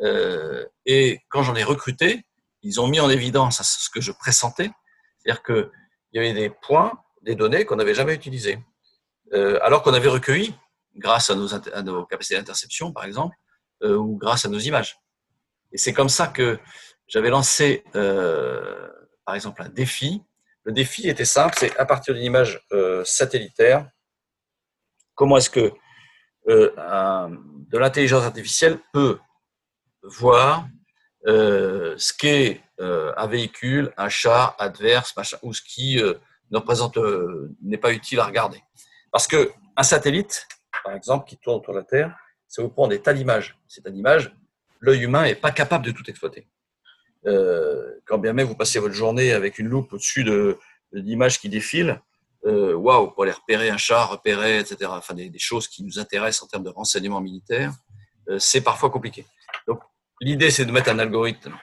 Euh, et quand j'en ai recruté, ils ont mis en évidence ce que je pressentais, c'est-à-dire qu'il y avait des points, des données qu'on n'avait jamais utilisées, euh, alors qu'on avait recueilli, grâce à nos, capacités d'interception, par exemple, euh, ou grâce à nos images. Et c'est comme ça que j'avais lancé, par exemple, un défi. Le défi était simple, c'est à partir d'une image satellitaire, comment est-ce que euh, de l'intelligence artificielle peut voir euh, ce qu'est euh, un véhicule, un char adverse, machin, ou ce qui ne n'est pas utile à regarder? Parce que un satellite, par exemple, qui tourne autour de la Terre, ça vous prend des tas d'images. Ces tas d'images, l'œil humain n'est pas capable de tout exploiter. Quand bien même vous passez votre journée avec une loupe au-dessus de, d'images qui défilent, waouh, wow, pour aller repérer un char, repérer, etc., enfin des, choses qui nous intéressent en termes de renseignement militaire, euh, c'est parfois compliqué. Donc l'idée, c'est de mettre un algorithme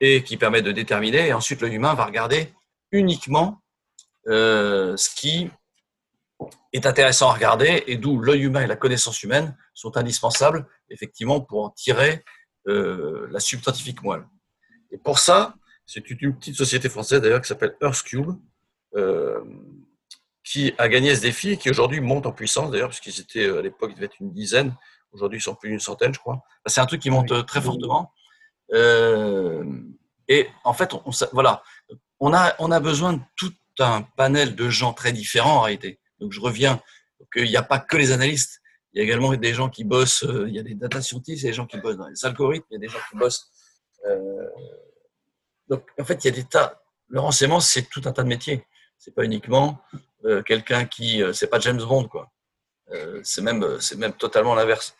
et qui permet de déterminer, et ensuite l'œil humain va regarder uniquement euh, ce qui est intéressant à regarder et d'où l'œil humain et la connaissance humaine sont indispensables effectivement pour en tirer euh, la substantifique moelle. Et pour ça, c'est une petite société française d'ailleurs qui s'appelle EarthCube euh, qui a gagné ce défi et qui aujourd'hui monte en puissance d'ailleurs puisqu'ils étaient à l'époque ils devaient être une dizaine, aujourd'hui ils sont plus d'une centaine je crois. C'est un truc qui monte très fortement. Euh, et en fait, on, on, voilà, on a, on a besoin de tout un panel de gens très différents en réalité. Donc je reviens qu'il n'y a pas que les analystes, il y a également des gens qui bossent, euh, il y a des data scientists, il y a des gens qui bossent dans les algorithmes, il y a des gens qui bossent. Euh, donc en fait, il y a des tas. Le renseignement, c'est tout un tas de métiers. C'est pas uniquement euh, quelqu'un qui, euh, c'est pas James Bond quoi. Euh, c'est même, même totalement l'inverse.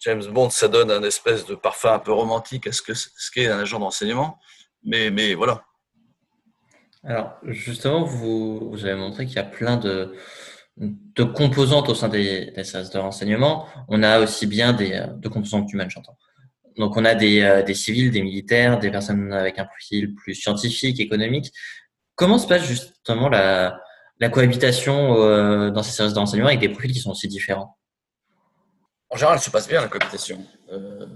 James Bond, ça donne un espèce de parfum un peu romantique à ce que ce qu'est un agent d'enseignement, mais mais voilà, alors, justement, vous, vous avez montré qu'il y a plein de, de composantes au sein des, des, services de renseignement. On a aussi bien des de composantes humaines, j'entends. Donc, on a des, des, civils, des militaires, des personnes avec un profil plus scientifique, économique. Comment se passe justement la, cohabitation euh, dans ces services de renseignement avec des profils qui sont aussi différents? En général, se passe bien la cohabitation, euh,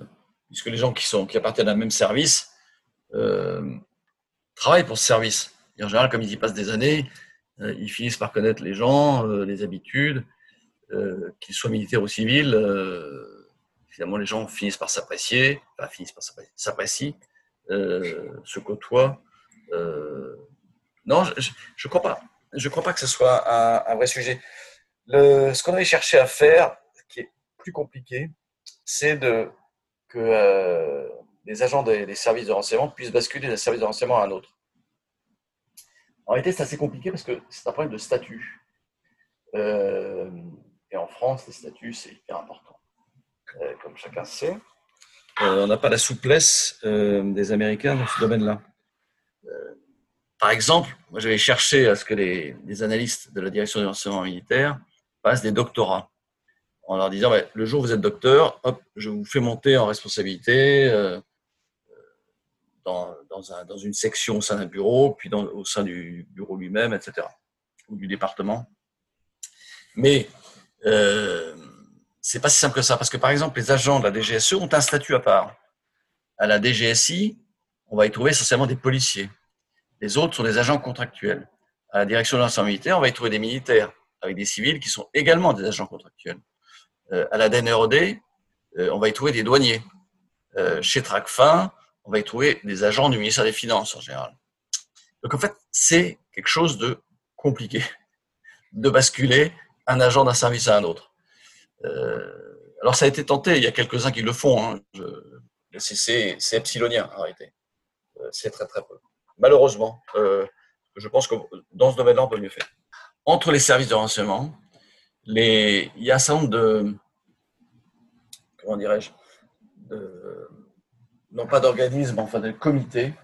puisque les gens qui, sont, qui appartiennent à un même service euh, travaillent pour ce service. Et en général, comme ils y passent des années, ils finissent par connaître les gens, les habitudes, qu'ils soient militaires ou civils. Finalement, les gens finissent par s'apprécier, enfin, finissent par s'apprécient, euh, se côtoient. Non, je ne crois pas. Je crois pas que ce soit un, vrai sujet. Ce qu'on avait cherché à faire, qui est plus compliqué, c'est que les agents des, services de renseignement puissent basculer d'un service de renseignement à un autre. En réalité, c'est assez compliqué parce que c'est un problème de statut. Euh, et en France, les statuts, c'est hyper important. Euh, comme chacun sait, on n'a pas la souplesse des Américains dans ce domaine-là. Par exemple, moi, j'avais cherché à ce que les, analystes de la direction du renseignement militaire passent des doctorats en leur disant bah, le jour où vous êtes docteur, hop, je vous fais monter en responsabilité euh, dans, une section au sein d'un bureau, puis au sein du bureau lui-même, etc., ou du département. Mais euh, c'est pas si simple que ça, parce que par exemple, les agents de la DGSE ont un statut à part. À la DGSI, on va y trouver essentiellement des policiers. Les autres sont des agents contractuels. À la direction de l'enseignement militaire, on va y trouver des militaires avec des civils qui sont également des agents contractuels. Euh, à la DNRD, euh, on va y trouver des douaniers. Euh, chez Tracfin, on va y trouver des agents du ministère des Finances en général. Donc en fait, c'est quelque chose de compliqué (laughs) de basculer un agent d'un service à un autre. alors ça a été tenté, il y a quelques-uns qui le font. Hein. c'est epsilonien en réalité. c'est très très peu. Malheureusement, je pense que dans ce domaine-là, on peut mieux faire. Entre les services de renseignement, il y a un certain nombre de, comment dirais-je, non pas d'organismes, enfin de comités,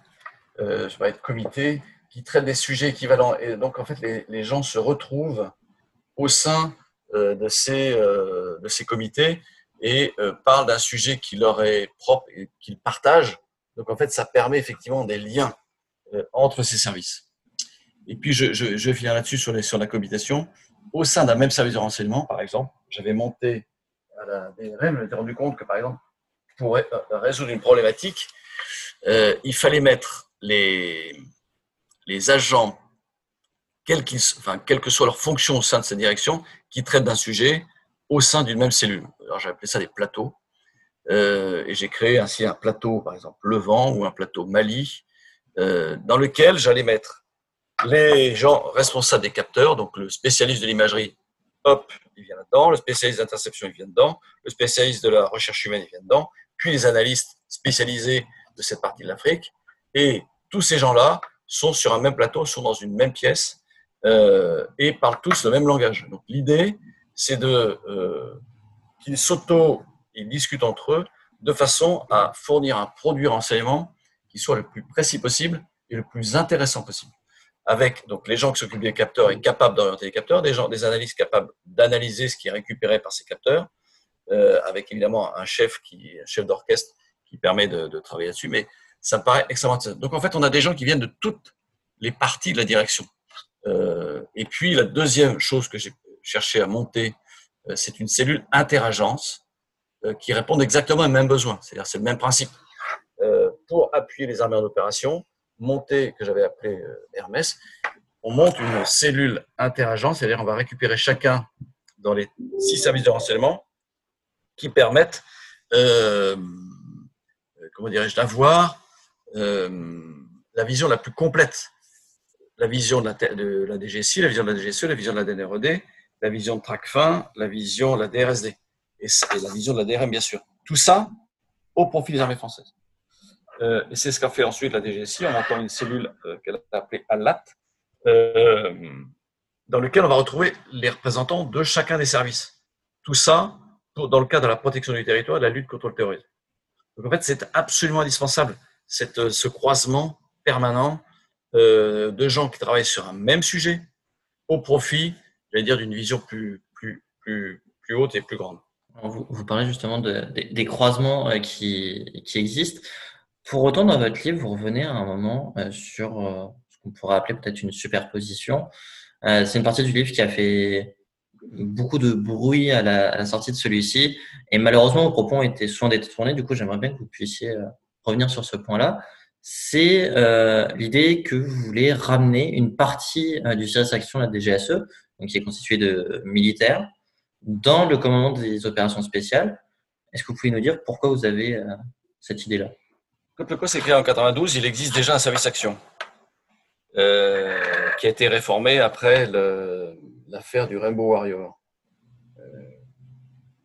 euh, je vais être comité, qui traitent des sujets équivalents. Et donc, en fait, les, gens se retrouvent au sein euh, de, ces, euh, de ces comités et euh, parlent d'un sujet qui leur est propre et qu'ils partagent. Donc, en fait, ça permet effectivement des liens euh, entre ces services. Et puis, je, je, je finir là-dessus sur, la cohabitation au sein d'un même service de renseignement, par exemple, j'avais monté à la BRM, je rendu compte que, par exemple, pour euh, résoudre une problématique, euh, il fallait mettre les, agents, quelle que soit leur fonction au sein de cette direction, qui traitent d'un sujet au sein d'une même cellule. Alors j'ai appelé ça des plateaux. Euh, et j'ai créé ainsi un plateau, par exemple, Levant ou un plateau Mali, euh, dans lequel j'allais mettre les gens responsables des capteurs, donc le spécialiste de l'imagerie, hop, il vient là-dedans, le spécialiste d'interception, il vient dedans, le spécialiste de la recherche humaine, il vient dedans, puis les analystes spécialisés de cette partie de l'Afrique. Et tous ces gens-là sont sur un même plateau, sont dans une même pièce euh, et parlent tous le même langage. Donc l'idée, c'est de euh, qu'ils s'auto, ils discutent entre eux de façon à fournir un produit renseignement qui soit le plus précis possible et le plus intéressant possible avec donc les gens qui s'occupent des capteurs et capables d'orienter les capteurs, des gens, des analystes capables d'analyser ce qui est récupéré par ces capteurs, euh, avec évidemment un chef qui, un chef d'orchestre qui permet de, travailler là-dessus. Mais ça me paraît extrêmement. Donc en fait, on a des gens qui viennent de toutes les parties de la direction. Euh, et puis la deuxième chose que j'ai cherché à monter, euh, c'est une cellule interagence qui répond exactement aux mêmes besoins. C'est-à-dire c'est le même principe. Euh, pour appuyer les armées en opération, monter, que j'avais appelé euh, Hermès, on monte une cellule interagent, c'est-à-dire on va récupérer chacun dans les six services de renseignement qui permettent, euh, d'avoir la vision la plus complète. La vision de la, de la DGSI, la vision de la DGSE, la vision de la DNRED, la vision de TRACFIN, la vision de la DRSD et la vision de la DRM, bien sûr. Tout ça au profit des armées françaises. Euh, et c'est ce qu'a fait ensuite la DGSI en montant une cellule euh, qu'elle a appelée ALAT, euh, dans lequel on va retrouver les représentants de chacun des services. Tout ça dans le cadre de la protection du territoire et de la lutte contre le terrorisme. Donc en fait, c'est absolument indispensable cette, ce croisement permanent de gens qui travaillent sur un même sujet au profit, j'allais dire, d'une vision plus, plus, plus, plus haute et plus grande. Vous, parlez justement de, des croisements qui, qui existent. Pour autant, dans votre livre, vous revenez à un moment euh, sur euh, ce qu'on pourrait appeler peut-être une superposition. Euh, c'est une partie du livre qui a fait beaucoup de bruit à la, à la sortie de celui-ci. Et malheureusement, vos propos ont été souvent détournés. Du coup, j'aimerais bien que vous puissiez revenir sur ce point-là. C'est euh, l'idée que vous voulez ramener une partie du service action de la DGSE, donc qui est constituée de militaires, dans le commandement des opérations spéciales. Est-ce que vous pouvez nous dire pourquoi vous avez cette idée-là? Quand le COS est créé en 92, il existe déjà un service action euh, qui a été réformé après l'affaire du Rainbow Warrior. Euh,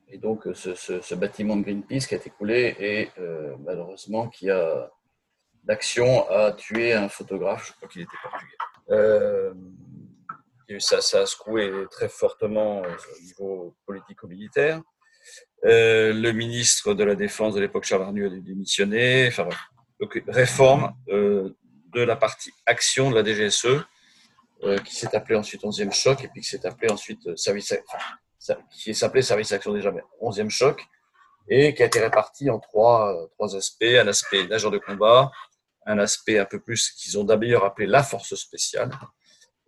et donc ce, bâtiment de Greenpeace qui a été coulé et malheureusement qui a d'action a tué un photographe, je crois qu'il était portugais. ça, ça, a secoué très fortement au niveau politico-militaire. Le ministre de la Défense de l'époque, Charles Arnu, a démissionné. Enfin, donc, réforme de la partie action de la DGSE, euh, qui s'est appelé ensuite 11e choc, et puis qui s'est appelé ensuite euh, service, enfin, qui s'appelé service action déjà, mais 11e choc, et qui a été réparti en trois, euh, trois aspects. Un aspect nageur de combat, un aspect un peu plus qu'ils ont d'ailleurs appelé la force spéciale,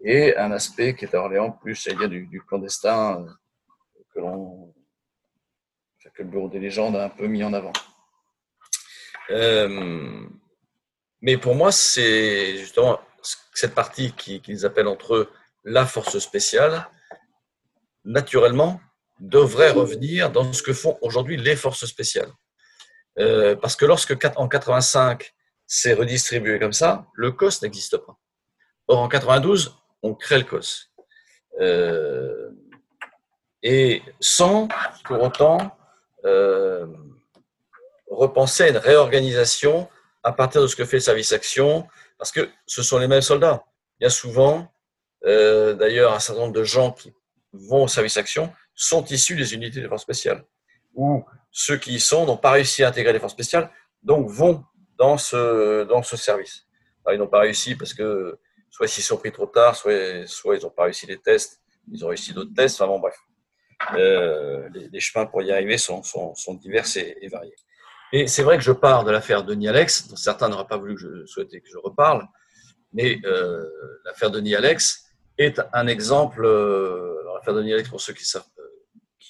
et un aspect qui est à Orléans plus il du, du clandestin que l'on que le bureau des légendes a un peu mis en avant. Euh, mais pour moi, c'est justement cette partie qu'ils appellent entre eux la force spéciale, naturellement, devrait revenir dans ce que font aujourd'hui les forces spéciales. Euh, parce que lorsque en 85, c'est redistribué comme ça, le COS n'existe pas. Or, en 92, on crée le COS. Euh, et sans pour autant euh, repenser à une réorganisation à partir de ce que fait le service action, parce que ce sont les mêmes soldats. Bien souvent, euh, d'ailleurs, un certain nombre de gens qui vont au service action sont issus des unités de force spéciales, ou ceux qui y sont n'ont pas réussi à intégrer les forces spéciales, donc vont dans ce, dans ce service. ils n'ont pas réussi parce que soit ils sont pris trop tard, soit, soit ils n'ont pas réussi les tests, ils ont réussi d'autres tests, enfin bon, bref. Euh, les, chemins pour y arriver sont, divers et, variés. Et c'est vrai que je pars de l'affaire Denis Alex, dont certains n'auraient pas voulu que je souhaitais que je reparle, mais euh, l'affaire Denis Alex est un exemple. Euh, l'affaire Denis Alex, pour ceux qui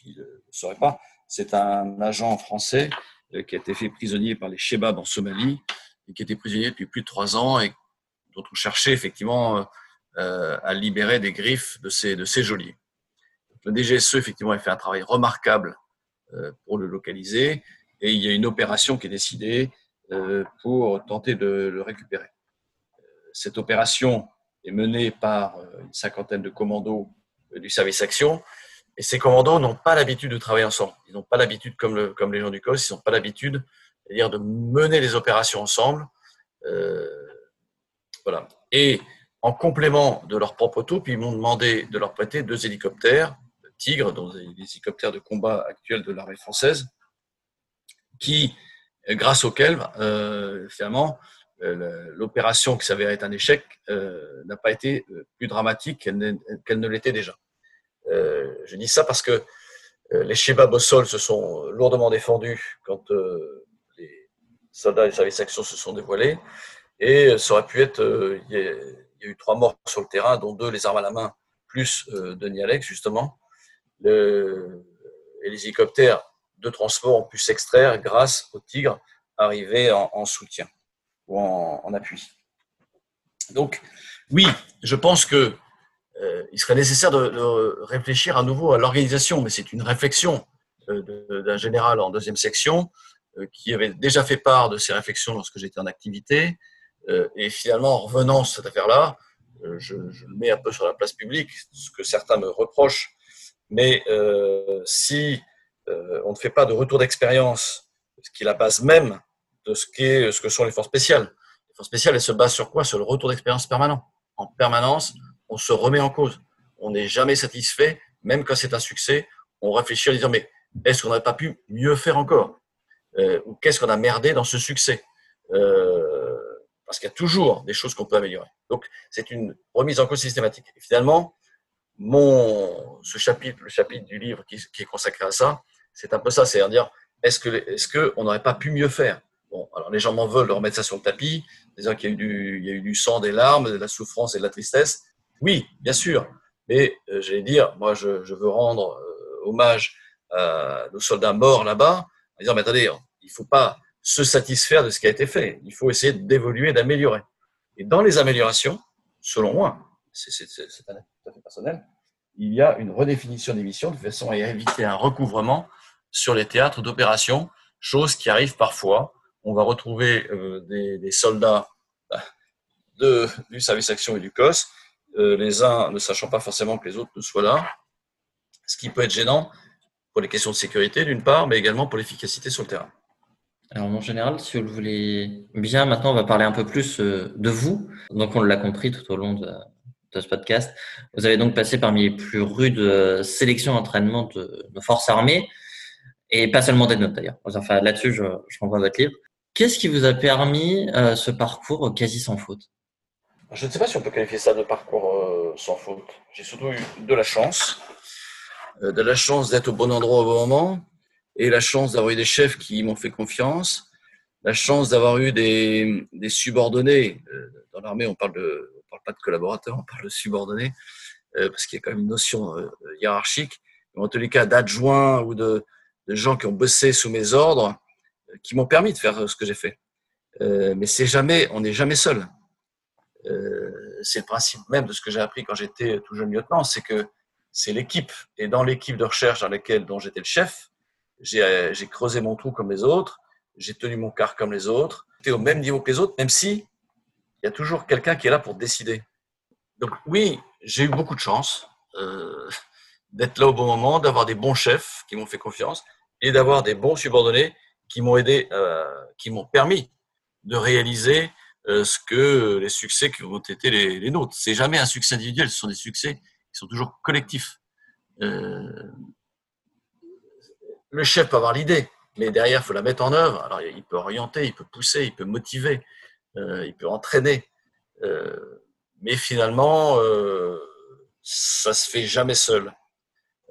ne le sauraient pas, c'est un agent français qui a été fait prisonnier par les Shebabs en Somalie et qui était prisonnier depuis plus de trois ans et dont on cherchait effectivement à libérer des griffes de ces, de ces geôliers. Le DGSE, effectivement, a fait un travail remarquable pour le localiser et il y a une opération qui est décidée euh, pour tenter de le récupérer. Cette opération est menée par euh, une cinquantaine de commandos euh, du service action, et ces commandos n'ont pas l'habitude de travailler ensemble. Ils n'ont pas l'habitude, comme, le, comme les gens du COS, ils n'ont pas l'habitude de mener les opérations ensemble. Euh, voilà. Et en complément de leur propre troupe, ils m'ont demandé de leur prêter deux hélicoptères, Tigre, dont les hélicoptères de combat actuels de l'armée française, qui, grâce auquel, euh, finalement, euh, l'opération qui s'avère être un échec euh, n'a pas été plus dramatique qu'elle ne l'était déjà. je dis ça parce que les Shebabs au sol se sont lourdement défendus quand les soldats du service action se sont dévoilés. Et ça aurait pu être, il y, a, eu trois morts sur le terrain, dont deux les armes à la main, plus Denis Alex, justement. Et les hélicoptères de transport ont pu s'extraire grâce au Tigre arrivé en, soutien ou en, appui. Donc, oui, je pense que euh, il serait nécessaire de, réfléchir à nouveau à l'organisation, mais c'est une réflexion euh, d'un général en deuxième section euh, qui avait déjà fait part de ces réflexions lorsque j'étais en activité. et finalement, en revenant sur cette affaire-là, je, je, le mets un peu sur la place publique, ce que certains me reprochent. Mais si euh, on ne fait pas de retour d'expérience, ce qui est la base même de ce, que sont les forces spéciales. Les forces spéciales, elles se basent sur quoi? Sur le retour d'expérience permanent. En permanence, on se remet en cause. On n'est jamais satisfait, même quand c'est un succès. On réfléchit en disant, mais est-ce qu'on n'aurait pas pu mieux faire encore? Euh, Ou qu'est-ce qu'on a merdé dans ce succès? Euh, Parce qu'il y a toujours des choses qu'on peut améliorer. Donc, c'est une remise en cause systématique. Et finalement, mon, ce chapitre, le chapitre du livre qui, est consacré à ça, c'est un peu ça, c'est à dire, est-ce que, est-ce que on n'aurait pas pu mieux faire? Bon, alors les gens m'en veulent de remettre ça sur le tapis, disant qu'il y a eu du, il y a eu du sang, des larmes, de la souffrance et de la tristesse. Oui, bien sûr, mais euh, j'allais dire, moi, je, veux rendre euh, hommage à nos soldats morts là-bas, en disant, mais attendez, il faut pas se satisfaire de ce qui a été fait. Il faut essayer d'évoluer, d'améliorer. Et dans les améliorations, selon moi, c'est, c'est, c'est personnel, il y a une redéfinition des missions de façon à éviter un recouvrement sur les théâtres d'opération, chose qui arrive parfois. On va retrouver euh, des, soldats bah, du service action et du COS, euh, les uns ne sachant pas forcément que les autres ne soient là, ce qui peut être gênant pour les questions de sécurité d'une part, mais également pour l'efficacité sur le terrain. Alors en général, si vous le voulez bien, maintenant on va parler un peu plus euh, de vous. Donc on l'a compris tout au long de, ce podcast. Vous avez donc passé parmi les plus rudes euh, sélections d'entraînement de nos forces armées, et pas seulement des notes d'ailleurs. Enfin là-dessus, je, je renvoie votre livre. Qu'est-ce qui vous a permis euh, ce parcours quasi sans faute? Je ne sais pas si on peut qualifier ça de parcours sans faute. J'ai surtout eu de la chance, de la chance d'être au bon endroit au bon moment, et la chance d'avoir eu des chefs qui m'ont fait confiance, la chance d'avoir eu des, des subordonnés. Euh, dans l'armée, on parle de, pas de collaborateurs, on parle de subordonnés, euh, parce qu'il y a quand même une notion euh, hiérarchique. En tous les cas, d'adjoints ou de, gens qui ont bossé sous mes ordres, qui m'ont permis de faire ce que j'ai fait. mais c'est jamais, on n'est jamais seul. c'est le principe même de ce que j'ai appris quand j'étais tout jeune lieutenant, c'est que c'est l'équipe. Et dans l'équipe de recherche dans laquelle dont j'étais le chef, euh, j'ai creusé mon trou comme les autres, j'ai tenu mon quart comme les autres, j'étais au même niveau que les autres, même si il y a toujours quelqu'un qui est là pour décider. Donc oui, j'ai eu beaucoup de chance euh, d'être là au bon moment, d'avoir des bons chefs qui m'ont fait confiance et d'avoir des bons subordonnés qui m'ont aidé, euh, qui m'ont permis de réaliser euh, ce que les succès qui ont été les, les nôtres. C'est jamais un succès individuel, ce sont des succès qui sont toujours collectifs. Le chef peut avoir l'idée, mais derrière, il faut la mettre en œuvre. Alors, il peut orienter, il peut pousser, il peut motiver, il peut entraîner. Euh, mais finalement, euh, ça se fait jamais seul.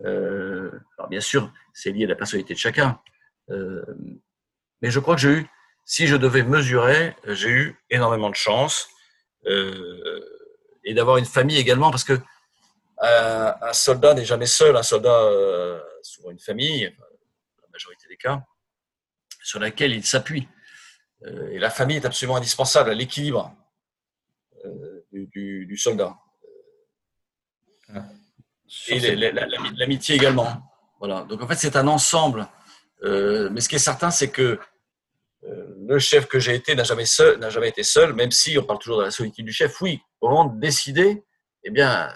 Euh, alors, bien sûr, c'est lié à la personnalité de chacun. mais je crois que j'ai eu, si je devais mesurer, j'ai eu énormément de chance. et d'avoir une famille également, parce que un soldat n'est jamais seul. Un soldat, souvent une famille, majorité des cas, sur laquelle il s'appuie. Euh, et la famille est absolument indispensable à l'équilibre euh, du, soldat. Ah. Et l'amitié également. Voilà. Donc en fait, c'est un ensemble. Euh, mais ce qui est certain, c'est que le chef que j'ai été n'a jamais, seul, n'a jamais été seul, même si on parle toujours de la solitude du chef. Oui, au moment de décider, eh bien,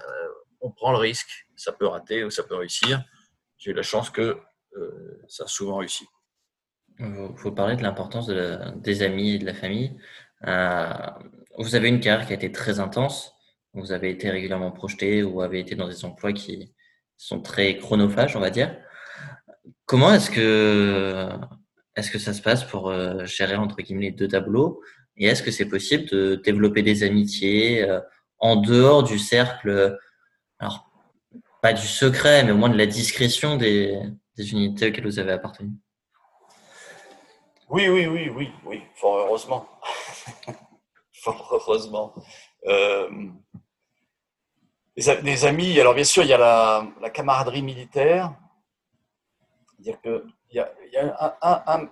on prend le risque. Ça peut rater ou ça peut réussir. J'ai eu la chance que euh, ça a souvent réussi. Vous parlez de l'importance des amis et de la famille. Euh, vous avez une carrière qui a été très intense. Vous avez été régulièrement projeté ou avez été dans des emplois qui sont très chronophages, on va dire. Comment est-ce que, est-ce que ça se passe pour euh, gérer entre guillemets les deux tableaux? Et est-ce que c'est possible de développer des amitiés en dehors du cercle, alors pas du secret, mais au moins de la discrétion des, des unités auxquelles vous avez appartenu? Oui, oui, oui, oui, oui, fort heureusement. (laughs) fort heureusement. Euh, les, amis, alors bien sûr, il y a la, camaraderie militaire. il y a,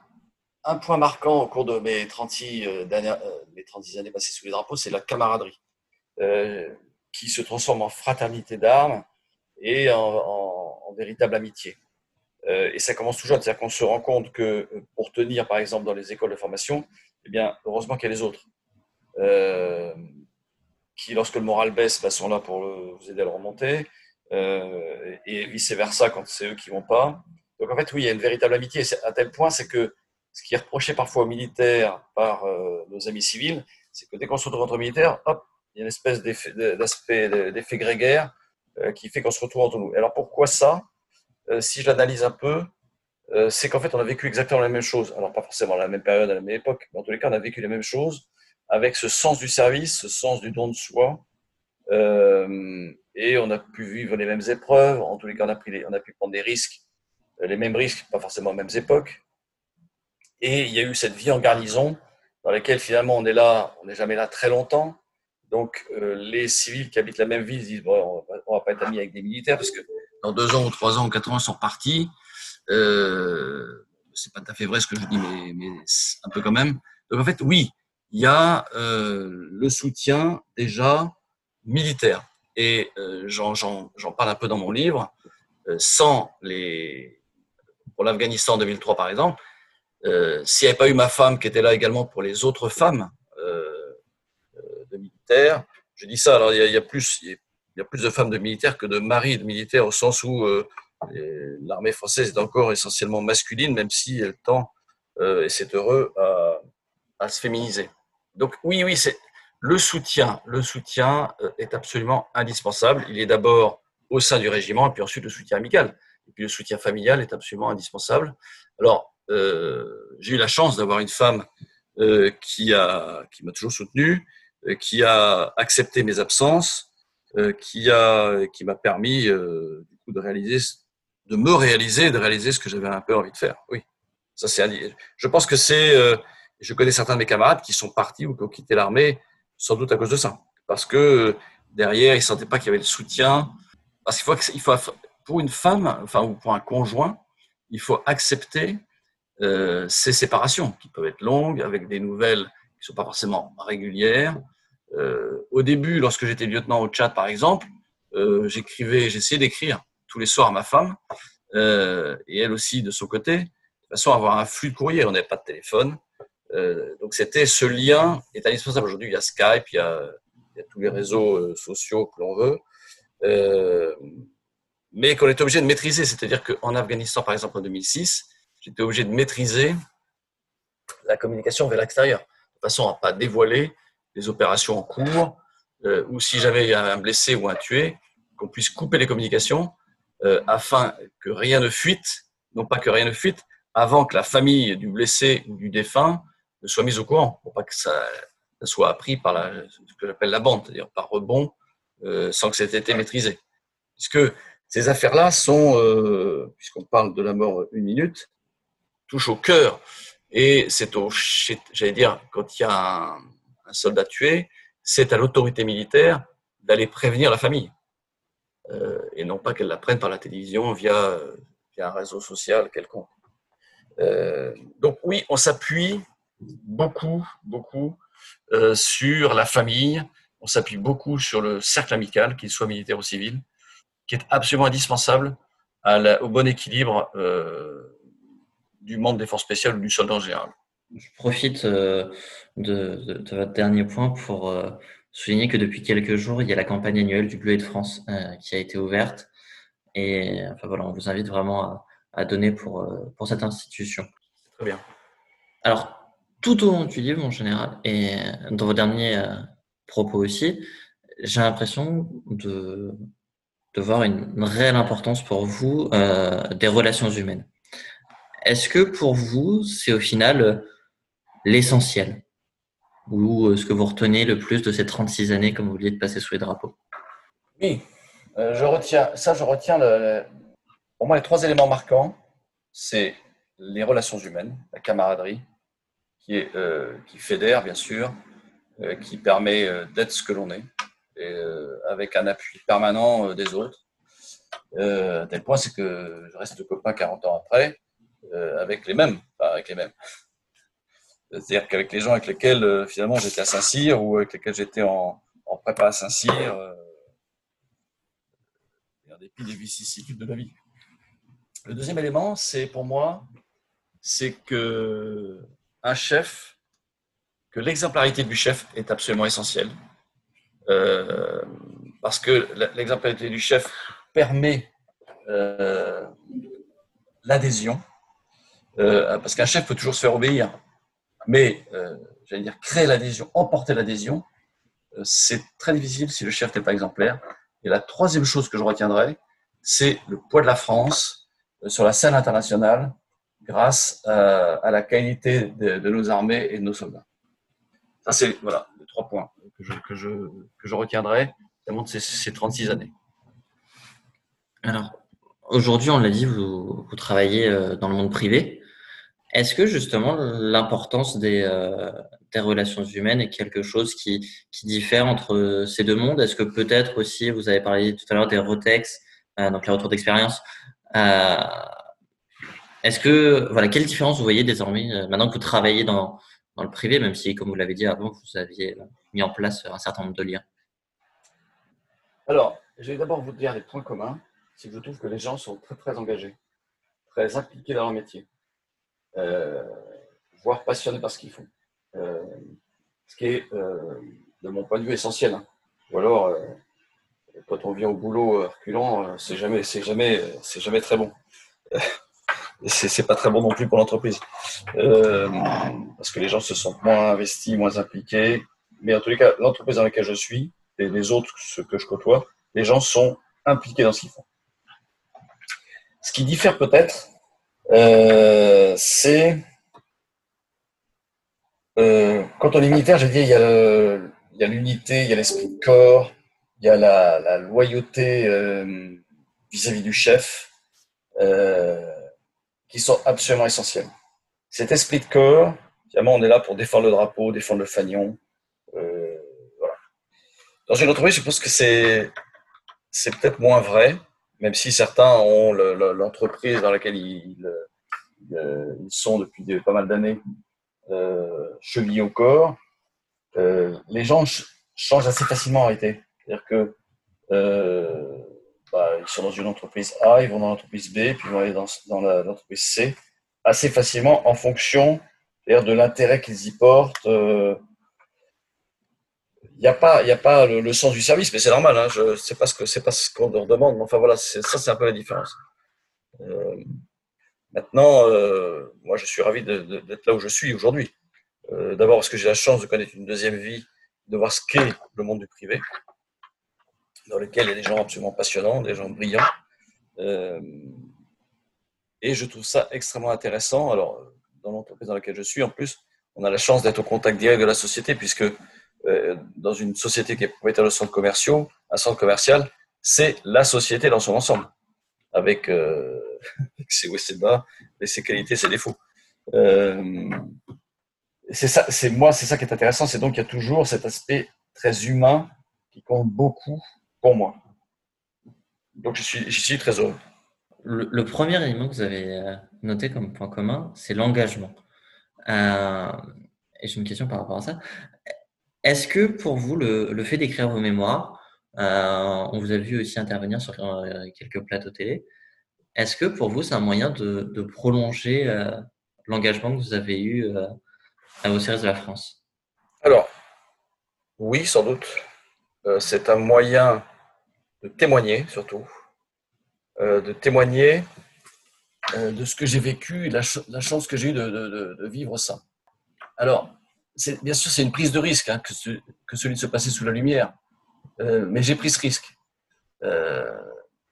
un, point marquant au cours de mes 36, euh, dernières, euh, mes 36 années passées sous les drapeaux, c'est la camaraderie, qui se transforme en fraternité d'armes et en véritable amitié. Euh, et ça commence toujours, c'est-à-dire qu'on se rend compte que euh, pour tenir, par exemple, dans les écoles de formation, eh bien, heureusement qu'il y a les autres. Euh, qui, lorsque le moral baisse, bah, sont là pour vous aider à le remonter, et vice-versa quand c'est eux qui vont pas. Donc en fait, oui, il y a une véritable amitié, à tel point, c'est que ce qui est reproché parfois aux militaires par nos amis civils, c'est que dès qu'on se retrouve entre militaires, hop, il y a une espèce d'effet grégaire qui fait qu'on se retrouve entre nous. Alors pourquoi ça? Si je l'analyse un peu, euh, c'est qu'en fait, on a vécu exactement la même chose. Alors, pas forcément à la même période, à la même époque, mais en tous les cas, on a vécu les mêmes choses avec ce sens du service, ce sens du don de soi. Euh, et on a pu vivre les mêmes épreuves. En tous les cas, on a, pu prendre des risques, les mêmes risques, pas forcément aux mêmes époques. Et il y a eu cette vie en garnison dans laquelle finalement on est là, on n'est jamais là très longtemps. Donc les civils qui habitent la même ville disent bon, on va pas être amis avec des militaires parce que deux ans ou trois ans ou quatre ans, sont partis. Euh, c'est pas tout à fait vrai ce que je dis, mais, un peu quand même. Donc en fait, oui, il y a euh, le soutien déjà militaire. Et euh, j'en parle un peu dans mon livre. Euh, sans les, pour l'Afghanistan en 2003 par exemple, s'il n'y avait pas eu ma femme qui était là également pour les autres femmes de militaires, je dis ça. Alors il y a, plus, plus de femmes de militaires que de maris de militaires, au sens où euh, L'armée française est encore essentiellement masculine, même si elle tend, et c'est heureux, à, se féminiser. Donc oui, oui, c'est le soutien. Le soutien est absolument indispensable. Il est d'abord au sein du régiment, et puis ensuite le soutien amical. Et puis le soutien familial est absolument indispensable. Alors, euh, j'ai eu la chance d'avoir une femme euh, qui a qui m'a toujours soutenu, euh, qui a accepté mes absences, euh, qui a qui m'a permis euh, du coup de réaliser, de me réaliser, de réaliser ce que j'avais un peu envie de faire. Oui, ça c'est. Je pense que c'est. je connais certains de mes camarades qui sont partis ou qui ont quitté l'armée sans doute à cause de ça, parce que derrière ils sentaient pas qu'il y avait le soutien parce qu'il faut, il faut, pour une femme, enfin, ou pour un conjoint, il faut accepter euh, ces séparations qui peuvent être longues, avec des nouvelles qui sont pas forcément régulières. Euh, au début, lorsque j'étais lieutenant au Tchad, par exemple, euh, j'écrivais, j'essayais d'écrire tous les soirs à ma femme, euh, et elle aussi de son côté, de façon à avoir un flux de courrier. On n'avait pas de téléphone. Donc c'était ce lien est indispensable. Aujourd'hui, il y a Skype, il y a, il y a tous les réseaux sociaux que l'on veut. Mais qu'on est obligé de maîtriser. C'est-à-dire qu'en Afghanistan, par exemple, en 2006, j'étais obligé de maîtriser la communication vers l'extérieur, de façon à ne pas dévoiler les opérations en cours, euh, ou si j'avais un blessé ou un tué, qu'on puisse couper les communications euh, afin que rien ne fuite, non pas que rien ne fuite, avant que la famille du blessé ou du défunt ne soit mise au courant, pour pas que ça, ça soit appris par la, ce que j'appelle la bande, c'est-à-dire par rebond euh, sans que c'était été maîtrisé. Puisque ces affaires-là sont, puisqu'on parle de la mort une minute, touchent au cœur. Et c'est au, j'allais dire, quand il y a un, un soldat tué, c'est à l'autorité militaire d'aller prévenir la famille. Euh, et non pas qu'elle la prenne par la télévision via, via un réseau social quelconque. Euh, donc oui, on s'appuie beaucoup, beaucoup euh, sur la famille, on s'appuie beaucoup sur le cercle amical, qu'il soit militaire ou civil, qui est absolument indispensable au bon équilibre euh, du membre des forces spéciales ou du soldat en général. Je profite euh, de, votre dernier point pour euh, souligner que depuis quelques jours, il y a la campagne annuelle du Bleu et de France qui a été ouverte. Et enfin, voilà, on vous invite vraiment à, donner pour, pour cette institution. Très bien. Alors, tout au long du livre, en général, et dans vos derniers propos aussi, j'ai l'impression de, de voir une, réelle importance pour vous euh, des relations humaines. Est-ce que pour vous, c'est au final l'essentiel ou euh, ce que vous retenez le plus de ces 36 années comme vous vouliez de passer sous les drapeaux Oui, euh, je retiens ça, je retiens pour moi les trois éléments marquants, c'est les relations humaines, la camaraderie, qui, est, qui fédère bien sûr, euh, qui permet euh, d'être ce que l'on est, euh, avec un appui permanent des autres. tel point, c'est que je reste copain 40 ans après, avec les mêmes, pas avec les mêmes. C'est-à-dire qu'avec les gens avec lesquels finalement j'étais à Saint-Cyr ou avec lesquels j'étais en, prépa à Saint-Cyr, euh, en dépit des vicissitudes de la vie. Le deuxième élément, c'est pour moi, c'est que un chef que l'exemplarité du chef est absolument essentielle. Euh, parce que l'exemplarité du chef permet euh, l'adhésion. Euh, parce qu'un chef peut toujours se faire obéir. Mais, j'allais dire, créer l'adhésion, emporter l'adhésion, c'est très difficile si le chef n'est pas exemplaire. Et la troisième chose que je retiendrai, c'est le poids de la France sur la scène internationale grâce à, la qualité de, nos armées et de nos soldats. Ça, c'est voilà, les trois points que je, que je, que je retiendrai de ces, ces 36 années. Alors, aujourd'hui, on l'a dit, vous, vous, travaillez euh, dans le monde privé. Est-ce que justement l'importance des, euh, des, relations humaines est quelque chose qui, diffère entre ces deux mondes? Est-ce que peut-être aussi, vous avez parlé tout à l'heure des ROTEX, euh, donc les retours d'expérience, euh, est-ce que, voilà, quelle différence vous voyez désormais, euh, maintenant que vous travaillez dans, le privé, même si, comme vous l'avez dit avant, vous aviez mis en place un certain nombre de liens? Alors, je vais d'abord vous dire les points communs. C'est que je trouve que les gens sont très, très engagés, très impliqués dans leur métier, euh, voire passionnés par ce qu'ils font. Euh, ce qui est, euh, de mon point de vue, essentiel. Hein. Ou alors, quand on vient au boulot reculant, c'est jamais, c'est jamais, c'est jamais très bon. (laughs) C'est pas très bon non plus pour l'entreprise. parce que les gens se sentent moins investis, moins impliqués. Mais en tous les cas, l'entreprise dans laquelle je suis et les autres, ceux que je côtoie, les gens sont impliqués dans ce qu'ils font. Ce qui diffère peut-être, euh, c'est euh, quand on est militaire, je dit, il y a l'unité, il y a l'esprit de corps, il y a la, loyauté euh, vis-à-vis du chef, qui sont absolument essentiels. Cet esprit de corps, évidemment, on est là pour défendre le drapeau, défendre le fanion. Dans une entreprise, je pense que c'est peut-être moins vrai même si certains ont l'entreprise dans laquelle ils, ils, sont depuis pas mal d'années euh, chevillés au corps, euh, les gens changent assez facilement en réalité. C'est-à-dire que euh, bah, ils sont dans une entreprise A, ils vont dans l'entreprise B, puis ils vont aller dans, l'entreprise C assez facilement en fonction de l'intérêt qu'ils y portent. Euh, il n'y a pas, il a pas le, sens du service, mais c'est normal. Hein, je sais pas ce que c'est pas ce qu'on leur demande. Mais enfin voilà, ça c'est un peu la différence. Euh, maintenant, euh, moi je suis ravi d'être là où je suis aujourd'hui. Euh, D'abord parce que j'ai la chance de connaître une deuxième vie, de voir ce qu'est le monde du privé, dans lequel il y a des gens absolument passionnants, des gens brillants. Et je trouve ça extrêmement intéressant. Alors, dans l'entreprise dans laquelle je suis, en plus, on a la chance d'être au contact direct de la société, puisque dans une société qui est propriétaire de centres commerciaux, un centre commercial, c'est la société dans son ensemble, avec, euh, (laughs) ses hauts et ses bas, ses qualités, ses défauts. Euh, c'est ça, c'est moi, c'est ça qui est intéressant, c'est donc qu'il y a toujours cet aspect très humain qui compte beaucoup pour moi. Donc je suis, je suis très heureux. Le, premier élément que vous avez euh, noté comme point commun, c'est l'engagement. Euh, et j'ai une question par rapport à ça. Est-ce que pour vous, le, fait d'écrire vos mémoires, euh, on vous a vu aussi intervenir sur euh, quelques plateaux télé, est-ce que pour vous, c'est un moyen de, prolonger euh, l'engagement que vous avez eu à vos services de la France? Alors, oui, sans doute. c'est un moyen de témoigner, surtout, de témoigner de ce que j'ai vécu et la, la chance que j'ai eue de, vivre ça. Alors, bien sûr, c'est une prise de risque hein, que, celui de se passer sous la lumière. Euh, mais j'ai pris ce risque. Euh,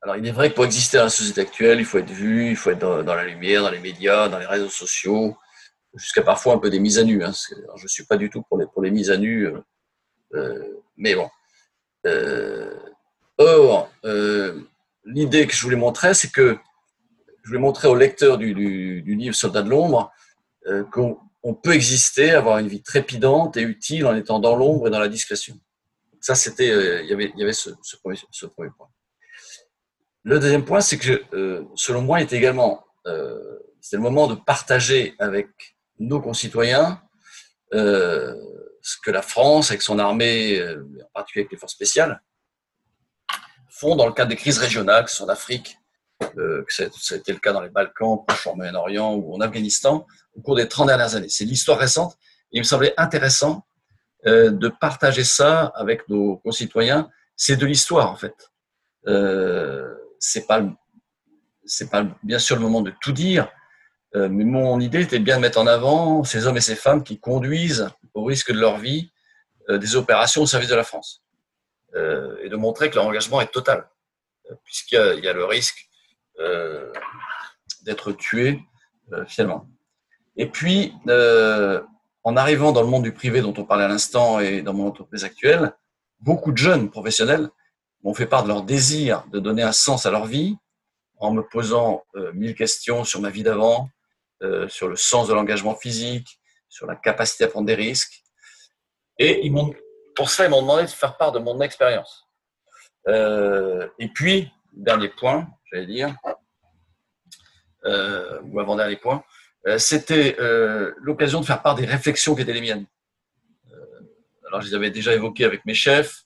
alors, il est vrai que pour exister dans la société actuelle, il faut être vu, il faut être dans, la lumière, dans les médias, dans les réseaux sociaux, jusqu'à parfois un peu des mises à nu. Hein, je ne suis pas du tout pour les, mises à nu, euh, mais bon. or, l'idée que je voulais montrer, c'est que je voulais montrer au lecteur du livre Soldat de l'ombre qu'on on peut exister, avoir une vie trépidante et utile en étant dans l'ombre et dans la discrétion. Ça, c'était, euh, il y avait, il ce, premier, point. Le deuxième point, c'est que, euh, selon moi, est également, euh, le moment de partager avec nos concitoyens ce que la France, avec son armée, en particulier avec les forces spéciales, font dans le cadre des crises régionales, que ce soit en Afrique, que ça a été le cas dans les Balkans, au Moyen-Orient ou en Afghanistan, au cours des 30 dernières années. C'est l'histoire récente. il me semblait intéressant euh, de partager ça avec nos concitoyens. C'est de l'histoire, en fait. Euh, c'est pas, c'est pas bien sûr le moment de tout dire, euh, mais mon idée était bien de mettre en avant ces hommes et ces femmes qui conduisent, au risque de leur vie, euh, des opérations au service de la France. et de montrer que leur engagement est total, puisqu'il y, a le risque d'être tué finalement. Et puis, euh, en arrivant dans le monde du privé dont on parlait à l'instant et dans mon entreprise actuelle, beaucoup de jeunes professionnels m'ont fait part de leur désir de donner un sens à leur vie en me posant euh, mille questions sur ma vie d'avant, euh, sur le sens de l'engagement physique, sur la capacité à prendre des risques. Et ils m'ont, pour ça, ils m'ont demandé de faire part de mon expérience. Euh, et puis, dernier point, j'allais dire, euh, ou avant-dernier point, euh, c'était euh, l'occasion de faire part des réflexions qui étaient les miennes. Alors, je les avais déjà évoquées avec mes chefs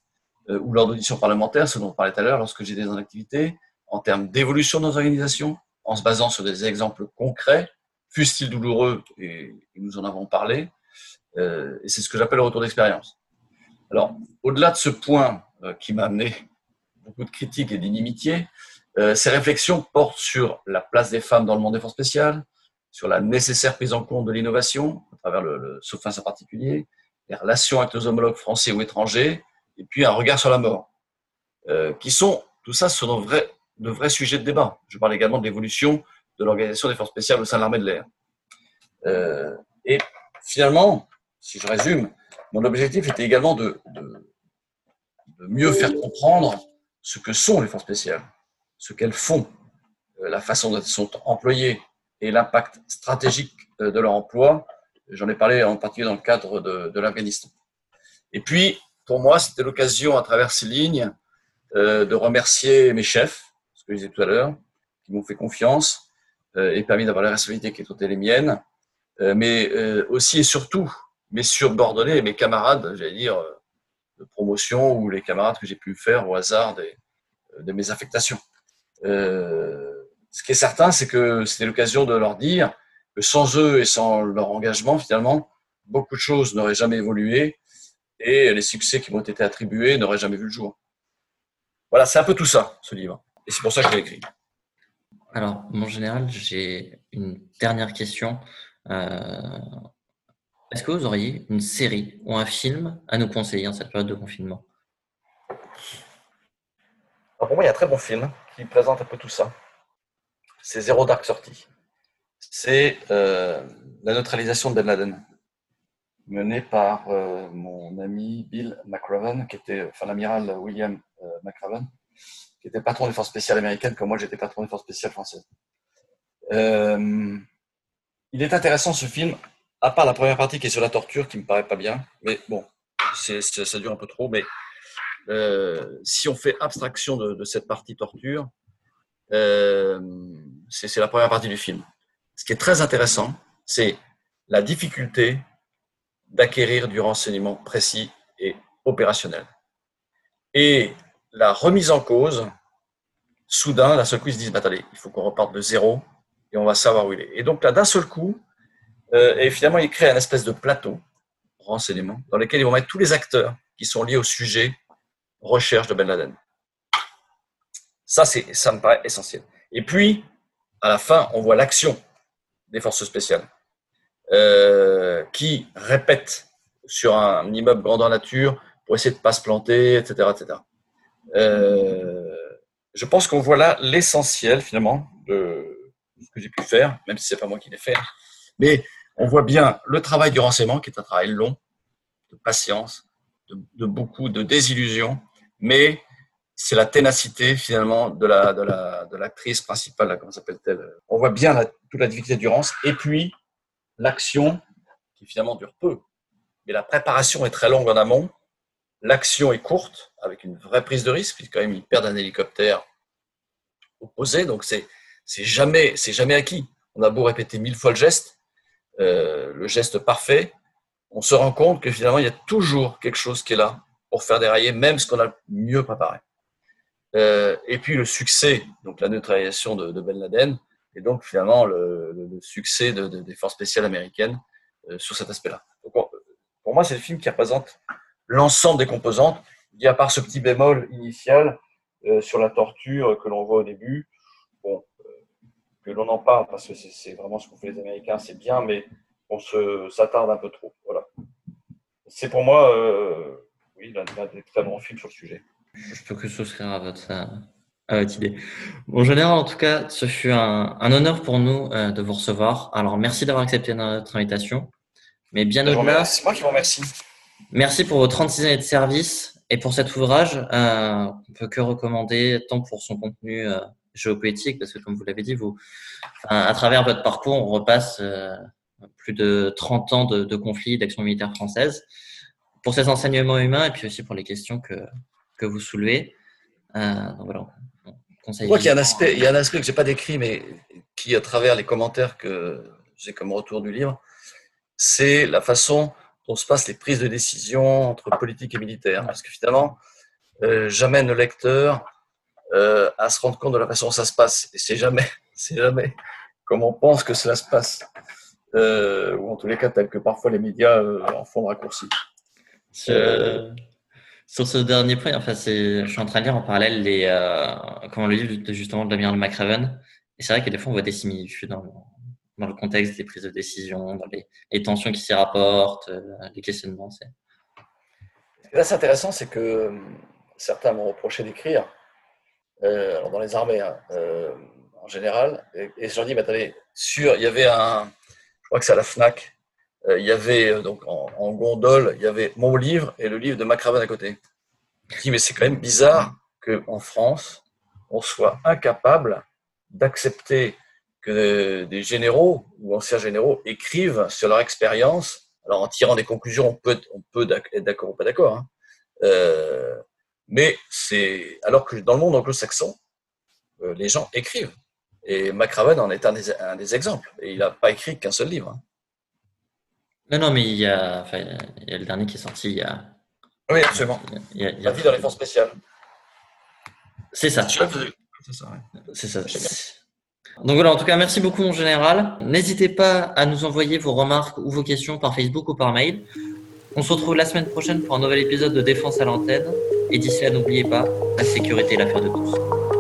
ou lors d'auditions parlementaires, ce dont on parlait tout à l'heure, lorsque j'étais en activité, en termes d'évolution de nos organisations, en se basant sur des exemples concrets, fussent-ils douloureux, et, nous en avons parlé, et c'est ce que j'appelle le retour d'expérience. Alors, au-delà de ce point qui m'a amené beaucoup de critiques et d'inimitié. Ces réflexions portent sur la place des femmes dans le monde des forces spéciales, sur la nécessaire prise en compte de l'innovation à travers le, le en particulier, les relations avec nos homologues français ou étrangers, et puis un regard sur la mort, euh, qui sont, tout ça, ce sont de vrais, sujets de débat. Je parle également de l'évolution de l'organisation des forces spéciales au sein de l'armée de l'air. Euh, et finalement, si je résume, mon objectif était également de, mieux faire comprendre ce que sont les forces spéciales, ce qu'elles font, euh, la façon dont elles sont employées et l'impact stratégique euh, de leur emploi. J'en ai parlé en particulier dans le cadre de, l'Afghanistan. Et puis, pour moi, c'était l'occasion, à travers ces lignes, euh, de remercier mes chefs, ce que je disais tout à l'heure, qui m'ont fait confiance et permis d'avoir la responsabilité qui était les miennes, mais aussi et surtout mes subordonnés, mes camarades, j'allais dire, de promotion ou les camarades que j'ai pu faire au hasard de mes affectations. Ce qui est certain, c'est que c'était l'occasion de leur dire que sans eux et sans leur engagement, finalement, beaucoup de choses n'auraient jamais évolué et les succès qui m'ont été attribués n'auraient jamais vu le jour. Voilà, c'est un peu tout ça, ce livre. Et c'est pour ça que je l'ai écrit. Alors, mon général, j'ai une dernière question. Euh, est-ce que vous auriez une série ou un film à nous conseiller en cette période de confinement? Pour moi, il y a un très bon film qui présente un peu tout ça. C'est Zéro Dark Sortie. C'est euh, la neutralisation de Ben Laden mené par euh, mon ami Bill McRaven, qui était, enfin l'amiral William euh, McRaven, qui était patron des forces spéciales américaines, comme moi j'étais patron des forces spéciales françaises. Il est intéressant ce film, à part la première partie qui est sur la torture, qui me paraît pas bien, mais bon, ça dure un peu trop, mais si on fait abstraction de, cette partie torture, c'est la première partie du film. Ce qui est très intéressant, c'est la difficulté d'acquérir du renseignement précis et opérationnel. Et la remise en cause, soudain, d'un seul coup, ils se disent, bah, attendez, il faut qu'on reparte de zéro et on va savoir où il est. Et donc là, d'un seul coup, euh, et finalement, ils créent un espèce de plateau renseignement dans lequel ils vont mettre tous les acteurs qui sont liés au sujet recherche de Ben Laden. Ça, ça me paraît essentiel. Et puis, à la fin, on voit l'action des forces spéciales. Euh, qui répète sur un immeuble grandeur nature pour essayer de ne pas se planter, etc. etc. Euh, je pense qu'on voit là l'essentiel finalement de ce que j'ai pu faire, même si c'est pas moi qui l'ai fait. Mais on voit bien le travail du renseignement, qui est un travail long, de patience, de, beaucoup de désillusions, mais c'est la ténacité finalement de la de la l'actrice principale, comment s'appelle-t-elle? On voit bien toute la difficulté du rance, et puis l'action, qui finalement dure peu, mais la préparation est très longue en amont, l'action est courte, avec une vraie prise de risque, puisque quand même ils perdent un hélicoptère opposé, donc c'est c'est jamais c'est jamais acquis. On a beau répéter mille fois le geste, euh, le geste parfait, on se rend compte que finalement il y a toujours quelque chose qui est là pour faire dérailler même ce qu'on a mieux préparé. Euh, et puis le succès, donc la neutralisation de, de Ben Laden, et donc finalement le, succès des forces spéciales américaines euh, sur cet aspect-là. Pour moi, c'est le film qui représente l'ensemble des composantes. Il y a par ce petit bémol initial euh, sur la torture que l'on voit au début, bon, euh, que l'on en parle parce que c'est vraiment ce qu'ont fait les Américains, c'est bien, mais on s'attarde un peu trop. Voilà. C'est pour moi, oui, l'un des très bons films sur le sujet. Je peux que souscrire à votre, à votre idée. Bon, général, en tout cas, ce fut un, un honneur pour nous euh, de vous recevoir. Alors, merci d'avoir accepté notre invitation. Mais bien au-delà. C'est moi qui vous remercie. Merci pour vos 36 années de service et pour cet ouvrage. Euh, on peut que recommander, tant pour son contenu euh, géopolitique, parce que comme vous l'avez dit, vous, à travers votre parcours, on repasse euh, plus de 30 ans de, de conflits, d'actions militaires françaises, pour ces enseignements humains et puis aussi pour les questions que, que vous soulevez. Euh, donc voilà, je crois qu'il y a un aspect, il y a un aspect que j'ai pas décrit, mais qui, à travers les commentaires que j'ai comme retour du livre, c'est la façon dont se passent les prises de décision entre politique et militaire. Parce que finalement, euh, j'amène le lecteur euh, à se rendre compte de la façon dont ça se passe. Et c'est jamais, (laughs) c'est jamais comme on pense que cela se passe. Euh, ou en tous les cas, tel que parfois les médias euh, en font le raccourci. Sur ce dernier point, enfin, je suis en train de lire en parallèle les, euh, comment le livre justement de Damien de McRaven. Et c'est vrai que des fois, on voit des similitudes dans, le contexte des prises de décision, dans les, tensions qui s'y rapportent, euh, les questionnements. Là, c'est intéressant, c'est que euh, certains m'ont reproché d'écrire, dans les armées hein, en général, et, je leur dis, mais attendez, sur, il y avait un, je crois que c'est à la FNAC, il y avait donc en, gondole, il y avait mon livre et le livre de McRaven à côté. Je mais c'est quand même bizarre qu'en France, on soit incapable d'accepter que des généraux ou anciens généraux écrivent sur leur expérience. Alors en tirant des conclusions, on peut, on peut être d'accord ou pas d'accord. Hein. Euh, mais c'est alors que dans le monde anglo-saxon, euh, les gens écrivent. Et McRaven en est un des, exemples. Et il n'a pas écrit qu'un seul livre. Hein. Non, non, mais il y, a, enfin, il y a le dernier qui est sorti il y a. Oui, absolument. Il y a, La vie dans les forces spéciales. C'est ça. C'est ça. C'est ça. Donc voilà, en tout cas, merci beaucoup mon général. N'hésitez pas à nous envoyer vos remarques ou vos questions par Facebook ou par mail. On se retrouve la semaine prochaine pour un nouvel épisode de Défense à l'antenne. Et d'ici là, n'oubliez pas, la sécurité est l'affaire de tous.